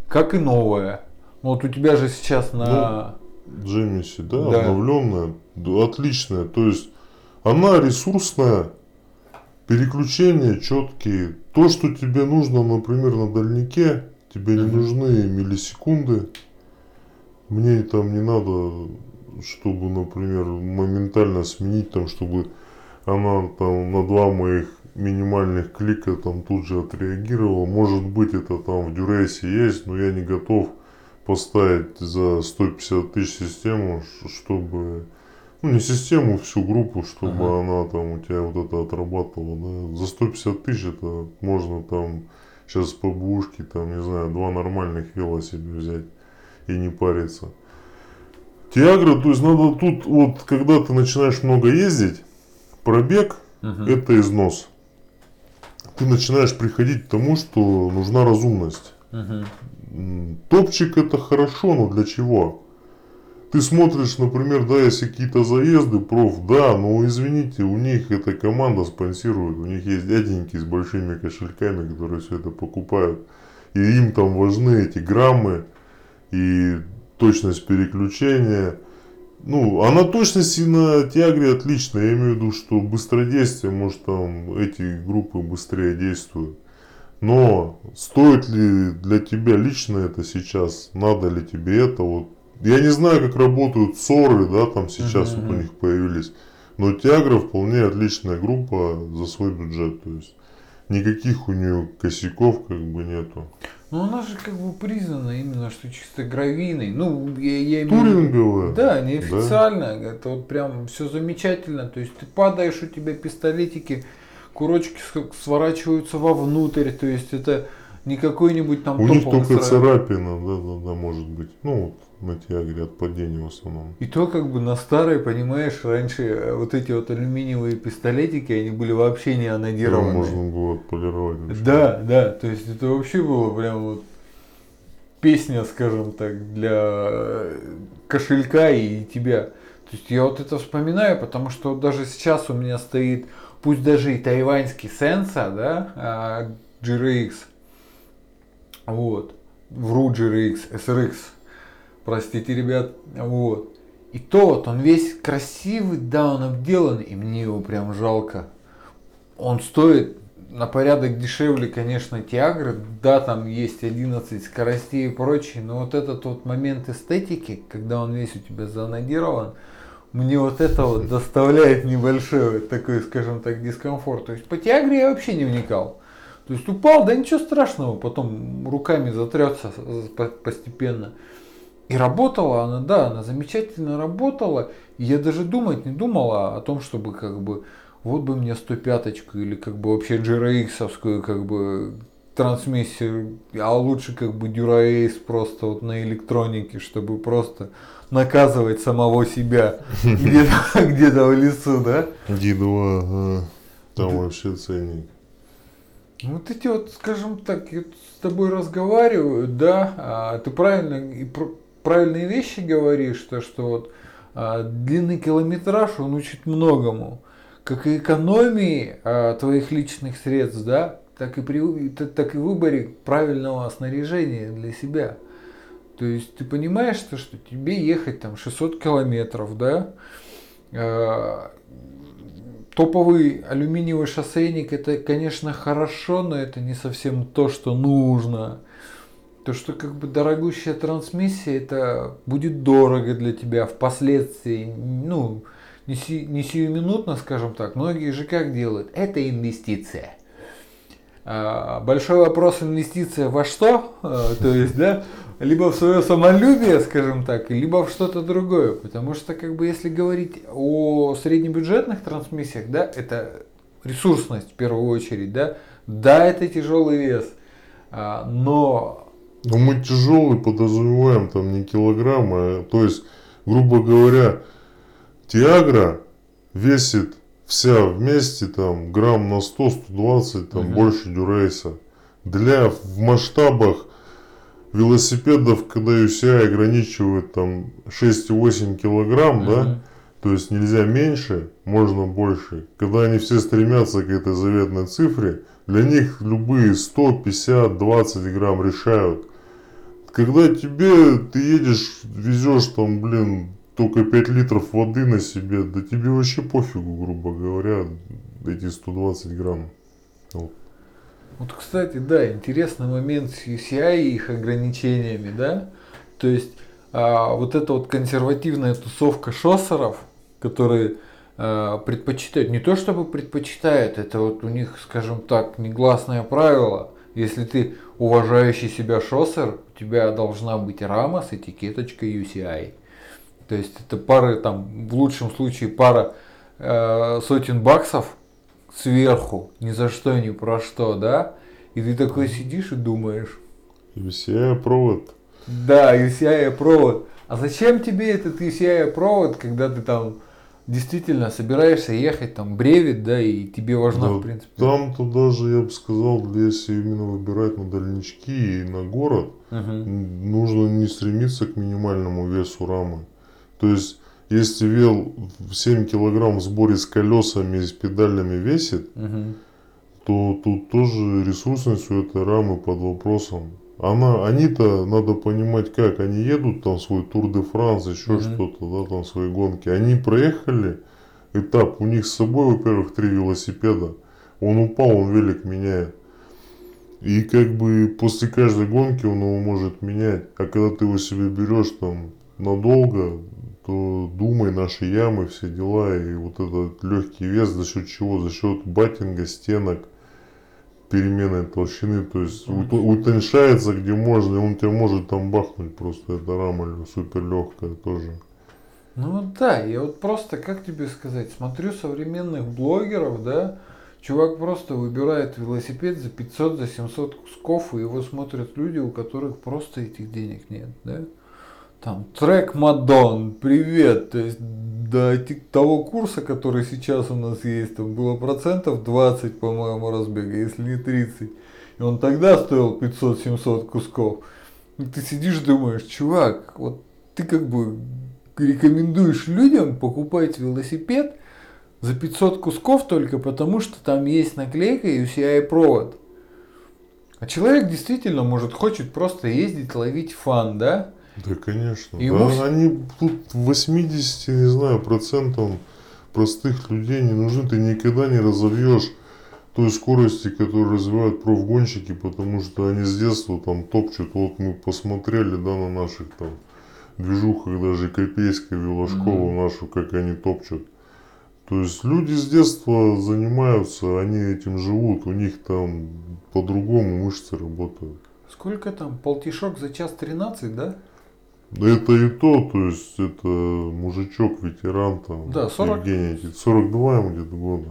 как и новая. Ну, Вот у тебя же сейчас на... Джемиси, да, Да. обновленная, отличная. То есть она ресурсная, переключения четкие. То, что тебе нужно, например, на дальнике, тебе не нужны миллисекунды. Мне там не надо, чтобы, например, моментально сменить, там, чтобы она там на два моих минимальных клика там тут же отреагировала. Может быть это там в дюрейсе есть, но я не готов поставить за 150 тысяч систему, чтобы, ну не систему, всю группу, чтобы Ага. она там у тебя вот это отрабатывала. Да. За 150 тысяч это можно там сейчас по бушке, там, не знаю, два нормальных вела себе взять и не париться. Тиагра, то есть надо тут, вот, когда ты начинаешь много ездить, пробег Мгм. это износ. Ты начинаешь приходить к тому, что нужна разумность. М, Топчик это хорошо, но для чего? Ты смотришь, например, да, если какие-то заезды, проф, да, но извините, у них эта команда спонсирует, у них есть дяденьки с большими кошельками, которые все это покупают. И им там важны эти граммы и точность переключения. Ну, а на точности на Тиагре отлично. Я имею в виду, что быстродействие, может там эти группы быстрее действуют. Но стоит ли для тебя лично это сейчас? Надо ли тебе это? Вот. Я не знаю, как работают ссоры, да, там сейчас Мгм, вот у них появились. Но Тиагра вполне отличная группа за свой бюджет. То есть никаких у нее косяков как бы нету. Ну, она же как бы признана именно, что чисто гравийной. Ну, я, я имею в виду- Туринговая. Да, неофициально. Это вот прям все замечательно. То есть ты падаешь, у тебя пистолетики, курочки сворачиваются вовнутрь. То есть это не какой-нибудь там У них только царапина, да, да, да, может быть. Ну, вот на Тиагре от падения в основном. И то как бы на старой, понимаешь, раньше э, вот эти вот алюминиевые пистолетики, они были вообще не анодированы. можно было отполировать. Да, да, то есть это вообще было прям вот песня, скажем так, для э, кошелька и тебя. То есть я вот это вспоминаю, потому что даже сейчас у меня стоит, пусть даже и тайваньский сенса, да, а, GRX, вот, вру GRX, SRX, простите, ребят, вот. И то вот он весь красивый, да, он обделанный, и мне его прям жалко. Он стоит на порядок дешевле, конечно, Тиагры. Да, там есть 11 скоростей и прочее, но вот этот вот момент эстетики, когда он весь у тебя занодирован, мне вот это вот доставляет небольшой такой, скажем так, дискомфорт. То есть по Тиагре я вообще не вникал. То есть упал, да ничего страшного, потом руками затрется постепенно. И работала она, да, она замечательно работала. И я даже думать не думала о том, чтобы как бы вот бы мне 105 или как бы вообще GRX как бы трансмиссию, а лучше как бы Dura-Ace просто вот на электронике, чтобы просто наказывать самого себя где-то где в лесу, да? D2, ага. Там вообще ценник. Вот эти вот, скажем так, я с тобой разговариваю, да, а ты правильно и правильные вещи говоришь, то, что вот а, длинный километраж, он учит многому. Как и экономии а, твоих личных средств, да, так и, при, так и выборе правильного снаряжения для себя. То есть ты понимаешь, то, что тебе ехать там 600 километров, да, топовый алюминиевый шоссейник это, конечно, хорошо, но это не совсем то, что нужно. То, что как бы дорогущая трансмиссия, это будет дорого для тебя впоследствии. Ну, не, си, не сиюминутно, скажем так. Многие же как делают? Это инвестиция. А, большой вопрос инвестиция во что? А, то есть, да, либо в свое самолюбие, скажем так, либо в что-то другое. Потому что, как бы, если говорить о среднебюджетных трансмиссиях, да, это ресурсность в первую очередь, да, да, это тяжелый вес, а, но но мы тяжелый подразумеваем там не килограмм, а то есть, грубо говоря, Тиагра весит вся вместе там грамм на 100-120, там угу. больше дюрейса. Для в масштабах велосипедов, когда UCI ограничивают там 6,8 килограмм, угу. да, то есть нельзя меньше, можно больше. Когда они все стремятся к этой заветной цифре, для них любые 100, 50, 20 грамм решают. Когда тебе, ты едешь, везешь там, блин, только 5 литров воды на себе, да тебе вообще пофигу, грубо говоря, эти 120 грамм. Вот. вот, кстати, да, интересный момент с UCI и их ограничениями, да? То есть, а, вот эта вот консервативная тусовка шоссеров, которые а, предпочитают, не то чтобы предпочитают, это вот у них, скажем так, негласное правило. Если ты уважающий себя шоссер, у тебя должна быть рама с этикеточкой UCI. То есть это пары, там, в лучшем случае пара э, сотен баксов сверху, ни за что, ни про что, да? И ты такой сидишь и думаешь. UCI провод. Да, UCI провод. А зачем тебе этот UCI провод, когда ты там действительно собираешься ехать там бревит, да, и тебе важна, да, в принципе. Там-то даже, я бы сказал, если именно выбирать на дальнички и на город, угу. нужно не стремиться к минимальному весу рамы. То есть, если вел 7 килограмм в сборе с колесами и с педалями весит, угу. то тут тоже ресурсность у этой рамы под вопросом. Она, они-то, надо понимать как, они едут там свой Тур де Франс, еще угу. что-то, да, там свои гонки. Они проехали этап, у них с собой, во-первых, три велосипеда. Он упал, он велик меняет. И как бы после каждой гонки он его может менять. А когда ты его себе берешь там надолго, то думай, наши ямы, все дела, и вот этот легкий вес, за счет чего? За счет батинга, стенок, перемены толщины, то есть утоньшается где можно, и он тебя может там бахнуть просто, эта рама супер легкая тоже. Ну да, я вот просто, как тебе сказать, смотрю современных блогеров, да, чувак просто выбирает велосипед за 500, за 700 кусков, и его смотрят люди, у которых просто этих денег нет, да там трек Мадон, привет, то есть до того курса, который сейчас у нас есть, там было процентов 20, по-моему, разбега, если не 30. И он тогда стоил 500-700 кусков. И ты сидишь думаешь, чувак, вот ты как бы рекомендуешь людям покупать велосипед за 500 кусков только потому, что там есть наклейка и UCI провод. А человек действительно, может, хочет просто ездить, ловить фан, да? Да, конечно. Ему Да, вс- они тут 80, не знаю, процентам простых людей не нужны. Ты никогда не разовьешь той скорости, которую развивают профгонщики, потому что они с детства там топчут. Вот мы посмотрели, да, на наших там движухах, даже Копейска, Велошкова нашу, как они топчут. То есть люди с детства занимаются, они этим живут, у них там по-другому мышцы работают. Сколько там? Полтишок за час 13, да? Да это и то, то есть это мужичок, ветеран там, Да, 40. Евгений, где-то 42 ему где-то года.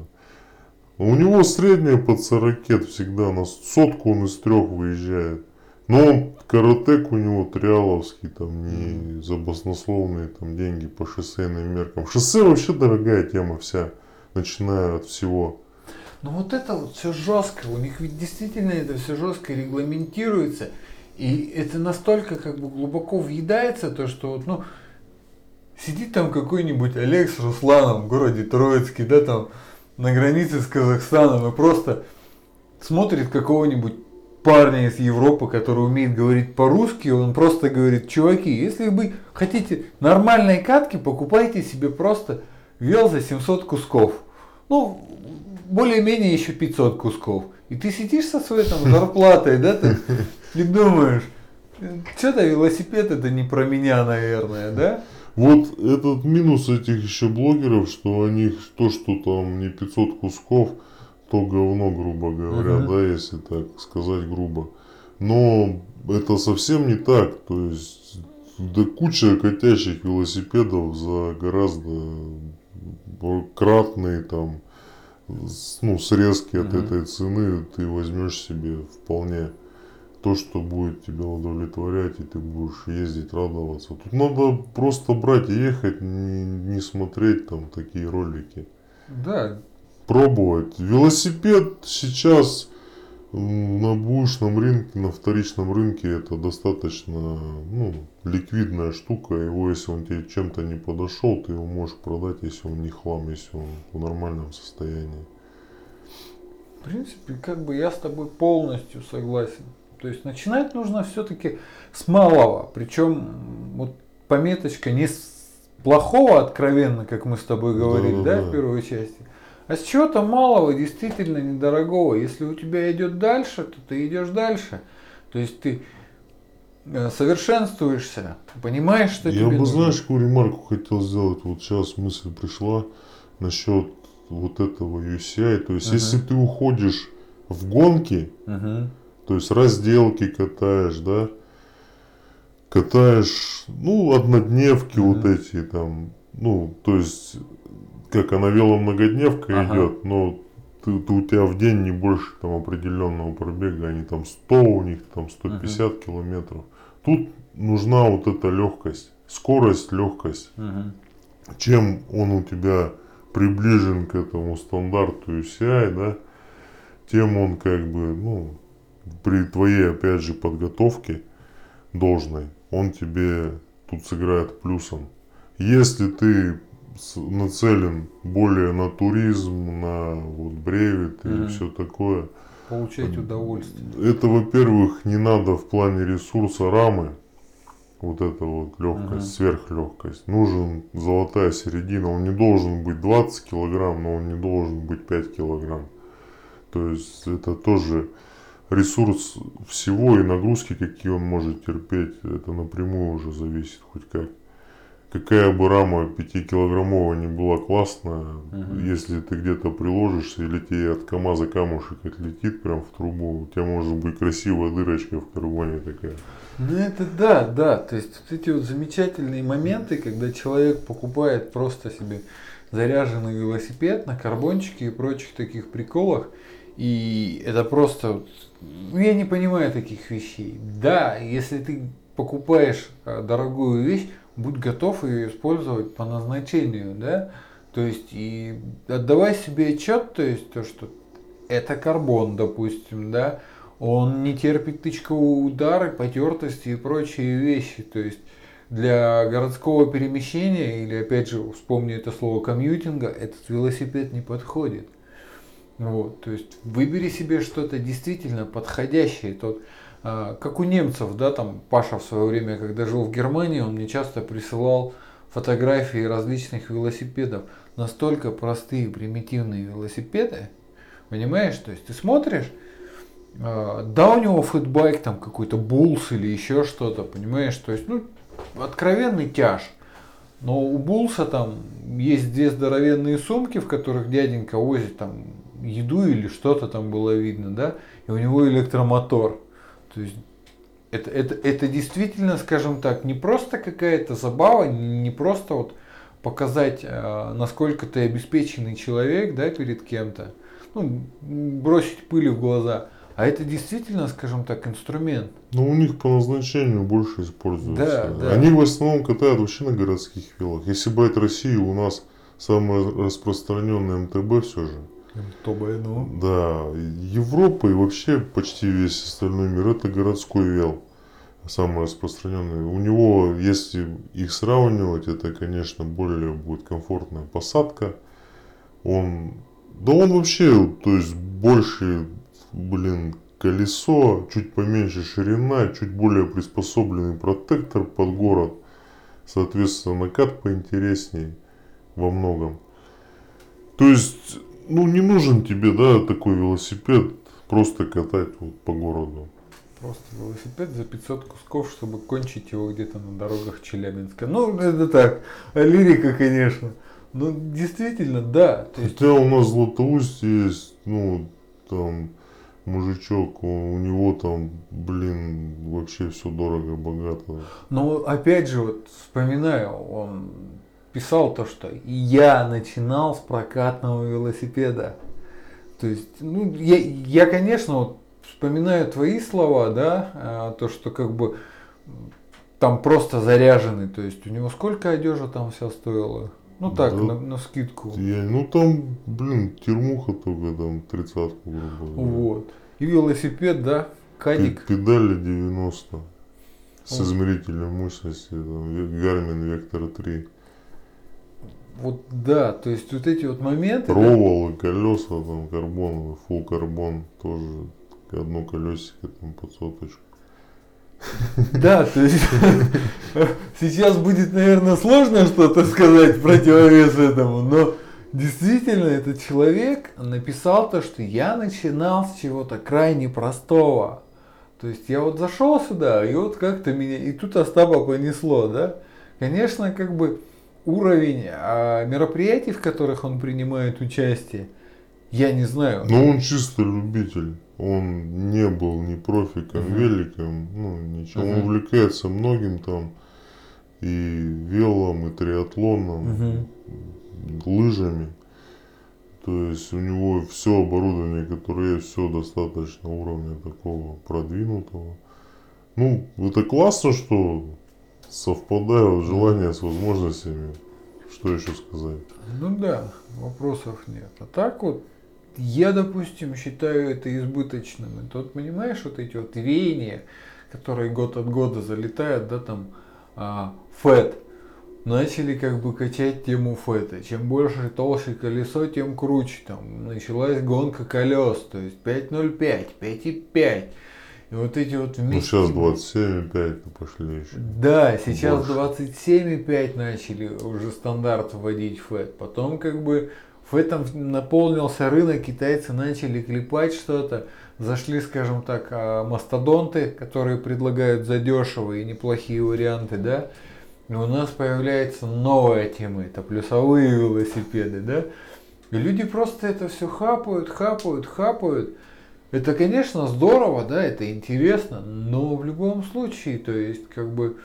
У него средняя под 40 всегда, на сотку он из трех выезжает. Но он, каратек у него триаловский, там не за баснословные там деньги по шоссейным меркам. Шоссе вообще дорогая тема вся, начиная от всего. Ну вот это вот все жестко, у них ведь действительно это все жестко регламентируется. И это настолько как бы глубоко въедается, то что вот, ну, сидит там какой-нибудь Олег с Русланом в городе Троицкий, да, там на границе с Казахстаном и просто смотрит какого-нибудь парня из Европы, который умеет говорить по-русски, он просто говорит, чуваки, если вы хотите нормальной катки, покупайте себе просто вел за 700 кусков. Ну, более-менее еще 500 кусков. И ты сидишь со своей там зарплатой, да, ты, и думаешь, что-то велосипед это не про меня, наверное, да? Вот этот минус этих еще блогеров, что они то, что там не 500 кусков, то говно, грубо говоря, Мгм. да, если так сказать грубо. Но это совсем не так. То есть да куча катящих велосипедов за гораздо кратные там ну, срезки от Мгм. этой цены ты возьмешь себе вполне то, что будет тебя удовлетворять, и ты будешь ездить, радоваться. Тут надо просто брать и ехать, не, не смотреть там такие ролики. Да, Пробовать. Велосипед сейчас на бушном рынке, на вторичном рынке это достаточно ну, ликвидная штука. Его, если он тебе чем-то не подошел, ты его можешь продать, если он не хлам, если он в нормальном состоянии. в принципе, как бы я с тобой полностью согласен. То есть начинать нужно все-таки с малого. Причем вот пометочка не с плохого откровенно, как мы с тобой говорили, да, Да-да-да. в первой части, а с чего-то малого, действительно недорогого. Если у тебя идет дальше, то ты идешь дальше. То есть ты э, совершенствуешься, понимаешь, что Я тебе бы, нужно. знаешь, какую ремарку хотел сделать? Вот сейчас мысль пришла насчет вот этого UCI. То есть, Ага. если ты уходишь в гонки, Мгм. то есть разделки катаешь, да, катаешь, ну, однодневки Мгм. вот эти там, ну, то есть, как она веломногодневка Ага. идет, но ты, ты- у тебя в день не больше там определенного пробега, они там 100 у них, там 150 километров. Тут нужна вот эта легкость, скорость, легкость. Мгм. Чем он у тебя приближен к этому стандарту UCI, да, тем он как бы, ну, при твоей, опять же, подготовке должной, он тебе тут сыграет плюсом. Если ты нацелен более на туризм, на вот бревит и Мгм. все такое, Получать удовольствие. это, во-первых, не надо в плане ресурса рамы, вот эта вот легкость, Мгм. сверхлегкость. Нужен золотая середина. Он не должен быть 20 килограмм, но он не должен быть 5 килограмм. То есть это тоже ресурс всего и нагрузки, какие он может терпеть. Это напрямую уже зависит хоть как. Какая бы рама 5-килограммовая не была классная, Мгм. если ты где-то приложишься или тебе от КамАЗа камушек отлетит прям в трубу, у тебя может быть красивая дырочка в карбоне такая. Ну это да, да. То есть вот эти вот замечательные моменты, когда человек покупает просто себе заряженный велосипед на карбончике и прочих таких приколах. И это просто... ну, я не понимаю таких вещей. Да, если ты покупаешь э, дорогую вещь, будь готов ее использовать по назначению, да? То есть и отдавай себе отчет, то есть то, что это карбон, допустим, да, он не терпит тычкового удара, потертости и прочие вещи. То есть для городского перемещения, или опять же, вспомни это слово комьютинга, этот велосипед не подходит. Вот, то есть выбери себе что-то действительно подходящее. Тот, как у немцев, да, там Паша в свое время, когда жил в Германии, он мне часто присылал фотографии различных велосипедов. Настолько простые, примитивные велосипеды, понимаешь? То есть ты смотришь, а, да, у него фэтбайк там какой-то Bulls или еще что-то, понимаешь? То есть, ну, откровенный тяж. Но у Булса там есть две здоровенные сумки, в которых дяденька возит там еду или что-то там было видно, да, и у него электромотор. То есть это, это, это действительно, скажем так, не просто какая-то забава, не просто вот показать, э, насколько ты обеспеченный человек, да, перед кем-то, ну, бросить пыли в глаза, а это действительно, скажем так, инструмент. Ну, у них по назначению больше используются. Да, да. Они в основном катают вообще на городских велах. Если брать Россию, у нас самое распространенное МТБ все же. МТБ, ну. Да, Европа и вообще почти весь остальной мир это городской вел. Самый распространенный. У него, если их сравнивать, это, конечно, более будет комфортная посадка. Он, да он вообще, то есть больше, блин, колесо, чуть поменьше ширина, чуть более приспособленный протектор под город. Соответственно, накат поинтересней во многом. То есть ну не нужен тебе, да, такой велосипед, просто катать вот по городу. Просто велосипед за 500 кусков, чтобы кончить его где-то на дорогах Челябинска. Ну, это так, лирика, конечно. Ну, действительно, да. То есть... Хотя у нас в Златоусте есть, ну, там, мужичок, у него там, блин, вообще все дорого, богато. Ну, опять же, вот вспоминаю, он писал то, что я начинал с прокатного велосипеда. То есть, ну, я, я конечно, вот вспоминаю твои слова, да, а, то, что как бы там просто заряженный, то есть у него сколько одежа там вся стоила? Ну так, да, на, на скидку. Я, ну там, блин, термуха только там тридцатку, грубо говоря. Вот. И велосипед, да, кадик. Педали 90 с измерителем мощности, там, Garmin Vector 3. Вот да, то есть вот эти вот моменты. Проволы, да? колеса, там карбон, фул карбон, тоже одно колесико там под соточку. Да, то есть сейчас будет, наверное, сложно что-то сказать противовес этому, но действительно этот человек написал то, что я начинал с чего-то крайне простого. То есть я вот зашел сюда, и вот как-то меня, и тут Остапа понесло, да. Конечно, как бы уровень а, мероприятий, в которых он принимает участие, я не знаю. Ну, он чисто любитель. Он не был ни профиком, угу. великом, ну, ничего. Угу. Он увлекается многим там и велом, и триатлоном, угу. лыжами. То есть у него все оборудование, которое есть, все достаточно уровня такого продвинутого. Ну, это классно, что совпадают желания с возможностями. Что еще сказать? Ну да, вопросов нет. А так вот, я, допустим, считаю это избыточным. И тут, понимаешь, вот эти вот веяния, которые год от года залетают, да, там, а, фэт, начали как бы качать тему фэта. Чем больше толще колесо, тем круче. Там началась гонка колес, то есть 5.05, 5.5. И вот эти вот вместе... Ну сейчас 27,5 пошли еще. Да, сейчас 27,5 начали уже стандарт вводить фэт. Потом как бы фэтом наполнился рынок, китайцы начали клепать что-то. Зашли, скажем так, а, мастодонты, которые предлагают задешево и неплохие варианты, да. И у нас появляется новая тема, это плюсовые велосипеды, да. И люди просто это все хапают, хапают, хапают. Это, конечно, здорово, да, это интересно, но в любом случае, то есть, как бы,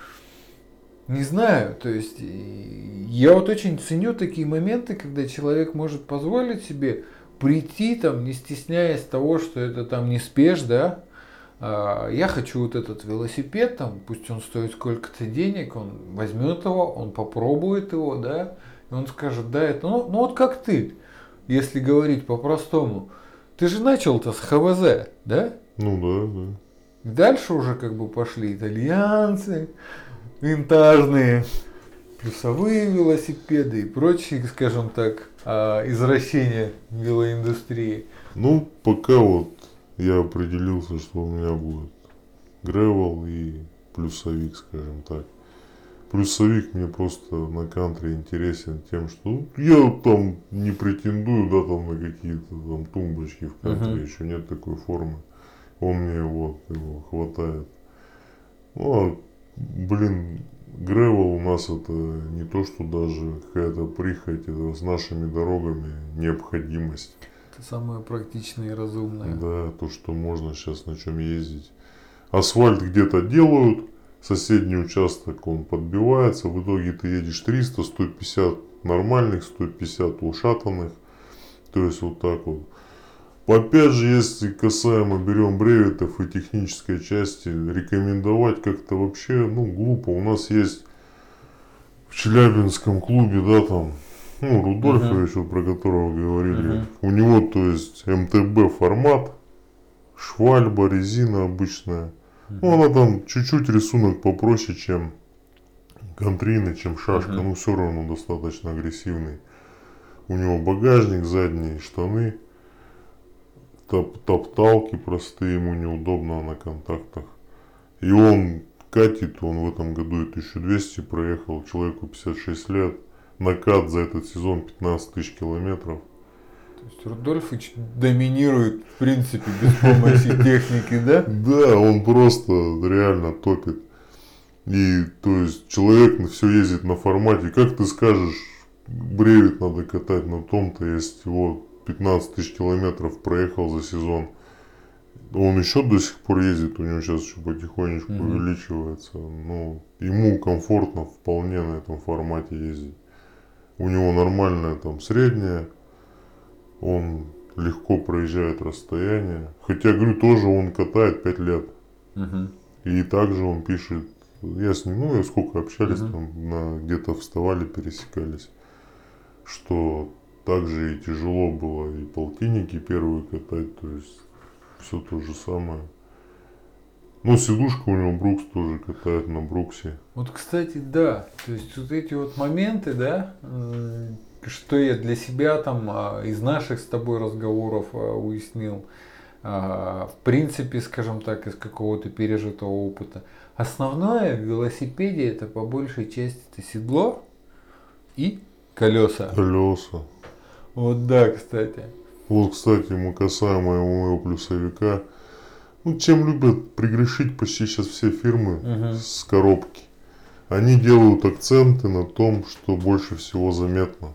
не знаю, то есть, я вот очень ценю такие моменты, когда человек может позволить себе прийти там, не стесняясь того, что это там не спеш, да, а, я хочу вот этот велосипед, там, пусть он стоит сколько-то денег, он возьмет его, он попробует его, да, и он скажет, да, это, ну, ну вот как ты, если говорить по-простому, ты же начал-то с ХВЗ, да? Ну да, да. Дальше уже как бы пошли итальянцы, винтажные, плюсовые велосипеды и прочие, скажем так, а, извращения велоиндустрии. Ну, пока вот я определился, что у меня будет гревел и плюсовик, скажем так. Плюсовик мне просто на кантри интересен тем, что я там не претендую, да, там на какие-то там тумбочки в кантри, uh-huh. еще нет такой формы. Он мне вот его хватает. Ну, а, блин, гревел у нас это не то, что даже какая-то прихоть, это с нашими дорогами необходимость. Это самое практичное и разумное. Да, то, что можно сейчас на чем ездить. Асфальт где-то делают, соседний участок он подбивается, в итоге ты едешь 300, 150 нормальных, 150 ушатанных. То есть вот так вот. Опять же, если касаемо берем бреветов и технической части, рекомендовать как-то вообще, ну, глупо. У нас есть в Челябинском клубе, да, там, ну, Рудольфович, uh-huh. про которого говорили, uh-huh. у него, то есть, МТБ формат, швальба, резина обычная. Ну, она там чуть-чуть рисунок попроще, чем контрины, чем шашка, uh-huh. но все равно достаточно агрессивный. У него багажник задний, штаны топ топталки простые, ему неудобно на контактах. И он катит, он в этом году 1200 проехал, человеку 56 лет. Накат за этот сезон 15 тысяч километров. То есть Рудольфович доминирует, в принципе, без помощи техники, да? Да, он просто реально топит. И то есть человек все ездит на формате. Как ты скажешь, бревет надо катать на том-то, есть вот 15 тысяч километров проехал за сезон. Он еще до сих пор ездит, у него сейчас еще потихонечку угу. увеличивается. Но ему комфортно вполне на этом формате ездить. У него нормальная там средняя. Он легко проезжает расстояние. Хотя, говорю, тоже он катает 5 лет. Угу. И также он пишет, я с ним, ну, сколько общались, угу. там, на, где-то вставали, пересекались, что также и тяжело было и полтинники первые катать, то есть все то же самое. Ну, сидушка у него Брукс тоже катает на Бруксе. Вот, кстати, да. То есть вот эти вот моменты, да, что я для себя там а, из наших с тобой разговоров а, уяснил, а, в принципе, скажем так, из какого-то пережитого опыта. Основное в велосипеде это по большей части это седло и колеса. Колеса. Вот да, кстати. Вот, кстати, мы касаемо моего плюсовика. Ну, чем любят пригрешить почти сейчас все фирмы угу. с коробки. Они делают акценты на том, что больше всего заметно.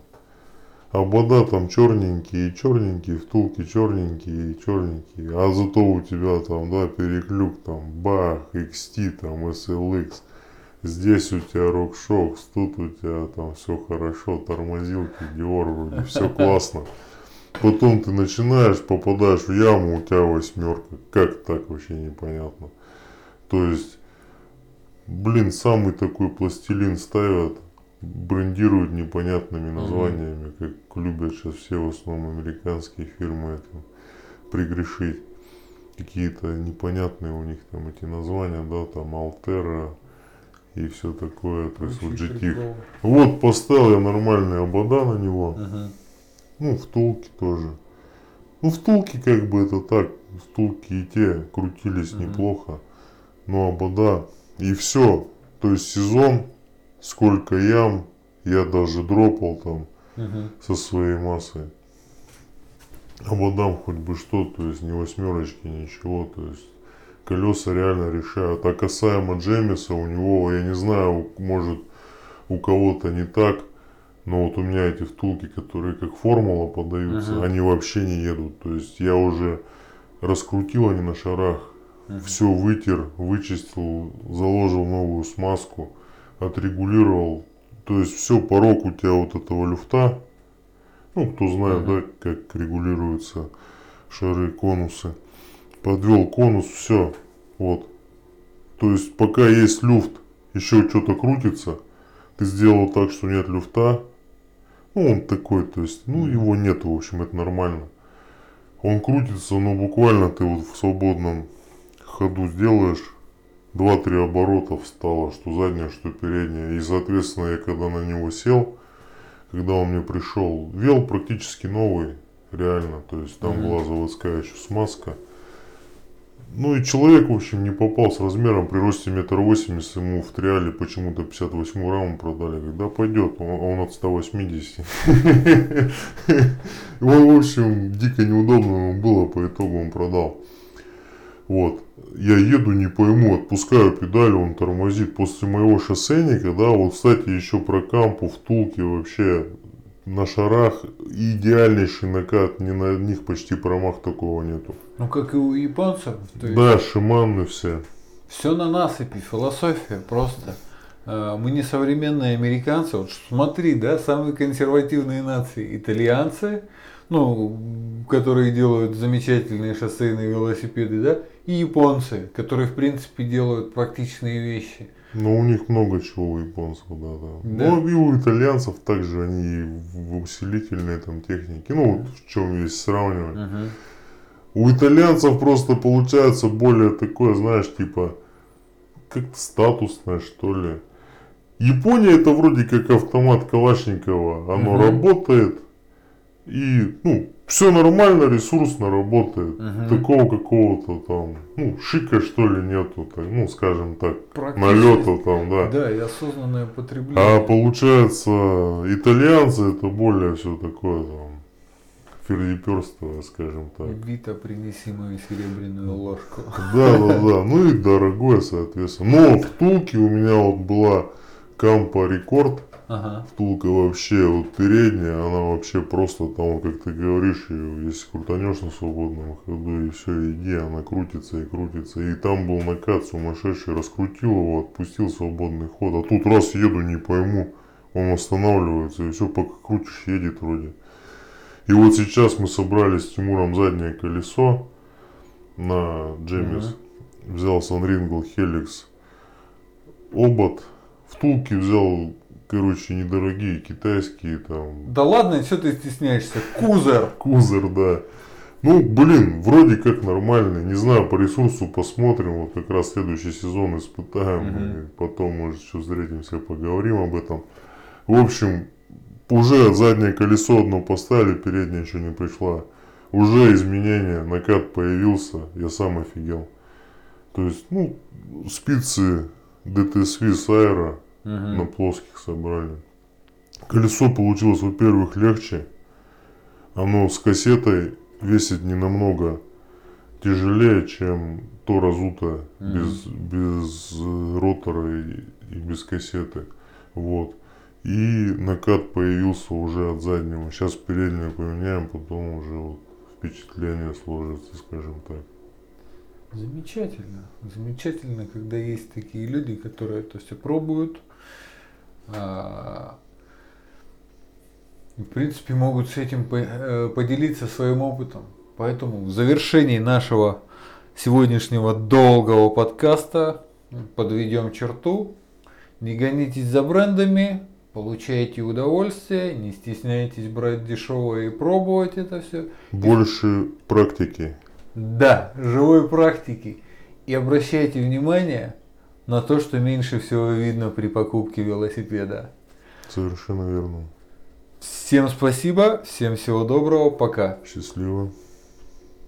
Обода там черненькие, черненькие, втулки черненькие, черненькие. А зато у тебя там, да, переклюк там, бах, XT, там, SLX. Здесь у тебя рок-шок, тут у тебя там все хорошо, тормозилки, Диор вроде, все классно. Потом ты начинаешь, попадаешь в яму, у тебя восьмерка. Как так вообще непонятно. То есть, блин, самый такой пластилин ставят, брендируют непонятными названиями, как любят сейчас все в основном американские фирмы это пригрешить. Какие-то непонятные у них там эти названия, да, там Алтера, и все такое. То есть вот GT. Вот поставил я нормальные обода на него. Угу. Ну, втулки тоже. Ну, втулки как бы это так. Втулки и те крутились угу. неплохо. Но обода и все. То есть сезон, сколько ям, я даже дропал там угу. со своей массой. Ободам хоть бы что, то есть ни восьмерочки, ничего. То есть колеса реально решают. А касаемо Джемиса, у него, я не знаю, может у кого-то не так, но вот у меня эти втулки, которые как формула подаются, uh-huh. они вообще не едут. То есть я уже раскрутил они на шарах, uh-huh. все вытер, вычистил, заложил новую смазку, отрегулировал. То есть все, порог у тебя вот этого люфта, ну кто знает, да, как регулируются шары, конусы подвел конус, все. Вот. То есть пока есть люфт, еще что-то крутится, ты сделал так, что нет люфта, ну он такой, то есть, ну его нет, в общем, это нормально. Он крутится, но буквально ты вот в свободном ходу сделаешь, 2-3 оборота встало, что задняя, что передняя. И, соответственно, я когда на него сел, когда он мне пришел, вел практически новый, реально. То есть там была заводская еще смазка. Ну и человек, в общем, не попал с размером при росте метр восемьдесят, ему в триале почему-то 58 раму продали. Когда пойдет, он, он от 180. Он, в общем, дико неудобно ему было, по итогу он продал. Вот. Я еду, не пойму, отпускаю педаль, он тормозит. После моего шоссейника, да, вот, кстати, еще про кампу, втулки вообще на шарах идеальнейший накат, ни на них почти промах такого нету. Ну, как и у японцев. То есть Да, шиманны все. Все на насыпи, философия просто. Э, Мы не современные американцы. Вот смотри, да, самые консервативные нации. Итальянцы, ну, которые делают замечательные шоссейные велосипеды, да, и японцы, которые, в принципе, делают практичные вещи. Но у них много чего у японцев, да, да. Да. Ну и у итальянцев также они в усилительной там технике. Ну, вот в чем есть сравнивать. Мгм. У итальянцев просто получается более такое, знаешь, типа, как-то статусное, что ли. Япония это вроде как автомат Калашникова. Оно Мгм. работает. И, ну, все нормально, ресурсно работает. Мгм. Такого какого-то там, ну, шика что ли нету, так, ну, скажем так, налета там, да. Да, и осознанное потребление. А получается, итальянцы это более все такое там, фердиперство, скажем так. Вита, принеси мою серебряную ложку. Да, да, да. Ну и дорогое, соответственно. Но втулки у меня вот была Кампа Рекорд. Ага. Втулка вообще, вот передняя, она вообще просто там, вот как ты говоришь, ее, если крутанешь на свободном ходу, и все, иди, она крутится и крутится. И там был накат сумасшедший, раскрутил его, отпустил свободный ход. А тут раз еду, не пойму, он останавливается, и все, пока крутишь, едет вроде. И вот сейчас мы собрали с Тимуром заднее колесо на Джемис. Взял Sunringle Helix обод. Втулки взял, короче, недорогие, китайские там. Да ладно, что ты стесняешься? Кузер. Кузер, да. Ну, блин, вроде как нормальный. Не знаю, по ресурсу посмотрим. Вот как раз следующий сезон испытаем. И потом, может, еще встретимся, поговорим об этом. В общем, уже заднее колесо одно поставили, переднее еще не пришла. Уже изменения, накат появился, я сам офигел. То есть, ну, спицы DT Swiss Aero Мгм. на плоских собрали. Колесо получилось, во-первых, легче. Оно с кассетой весит не намного тяжелее, чем то разутое, Мгм. без, без э, ротора и, и без кассеты. Вот. И накат появился уже от заднего. Сейчас переднее поменяем, потом уже вот впечатление сложится, скажем так. Замечательно. Замечательно, когда есть такие люди, которые это все пробуют. А, и, В принципе, могут с этим э, поделиться своим опытом. Поэтому в завершении нашего сегодняшнего долгого подкаста подведем черту. Не гонитесь за брендами, получайте удовольствие, не стесняйтесь брать дешевое и пробовать это все. Больше практики. Да, живой практики. И обращайте внимание на то, что меньше всего видно при покупке велосипеда. Совершенно верно. Всем спасибо, всем всего доброго, пока. Счастливо.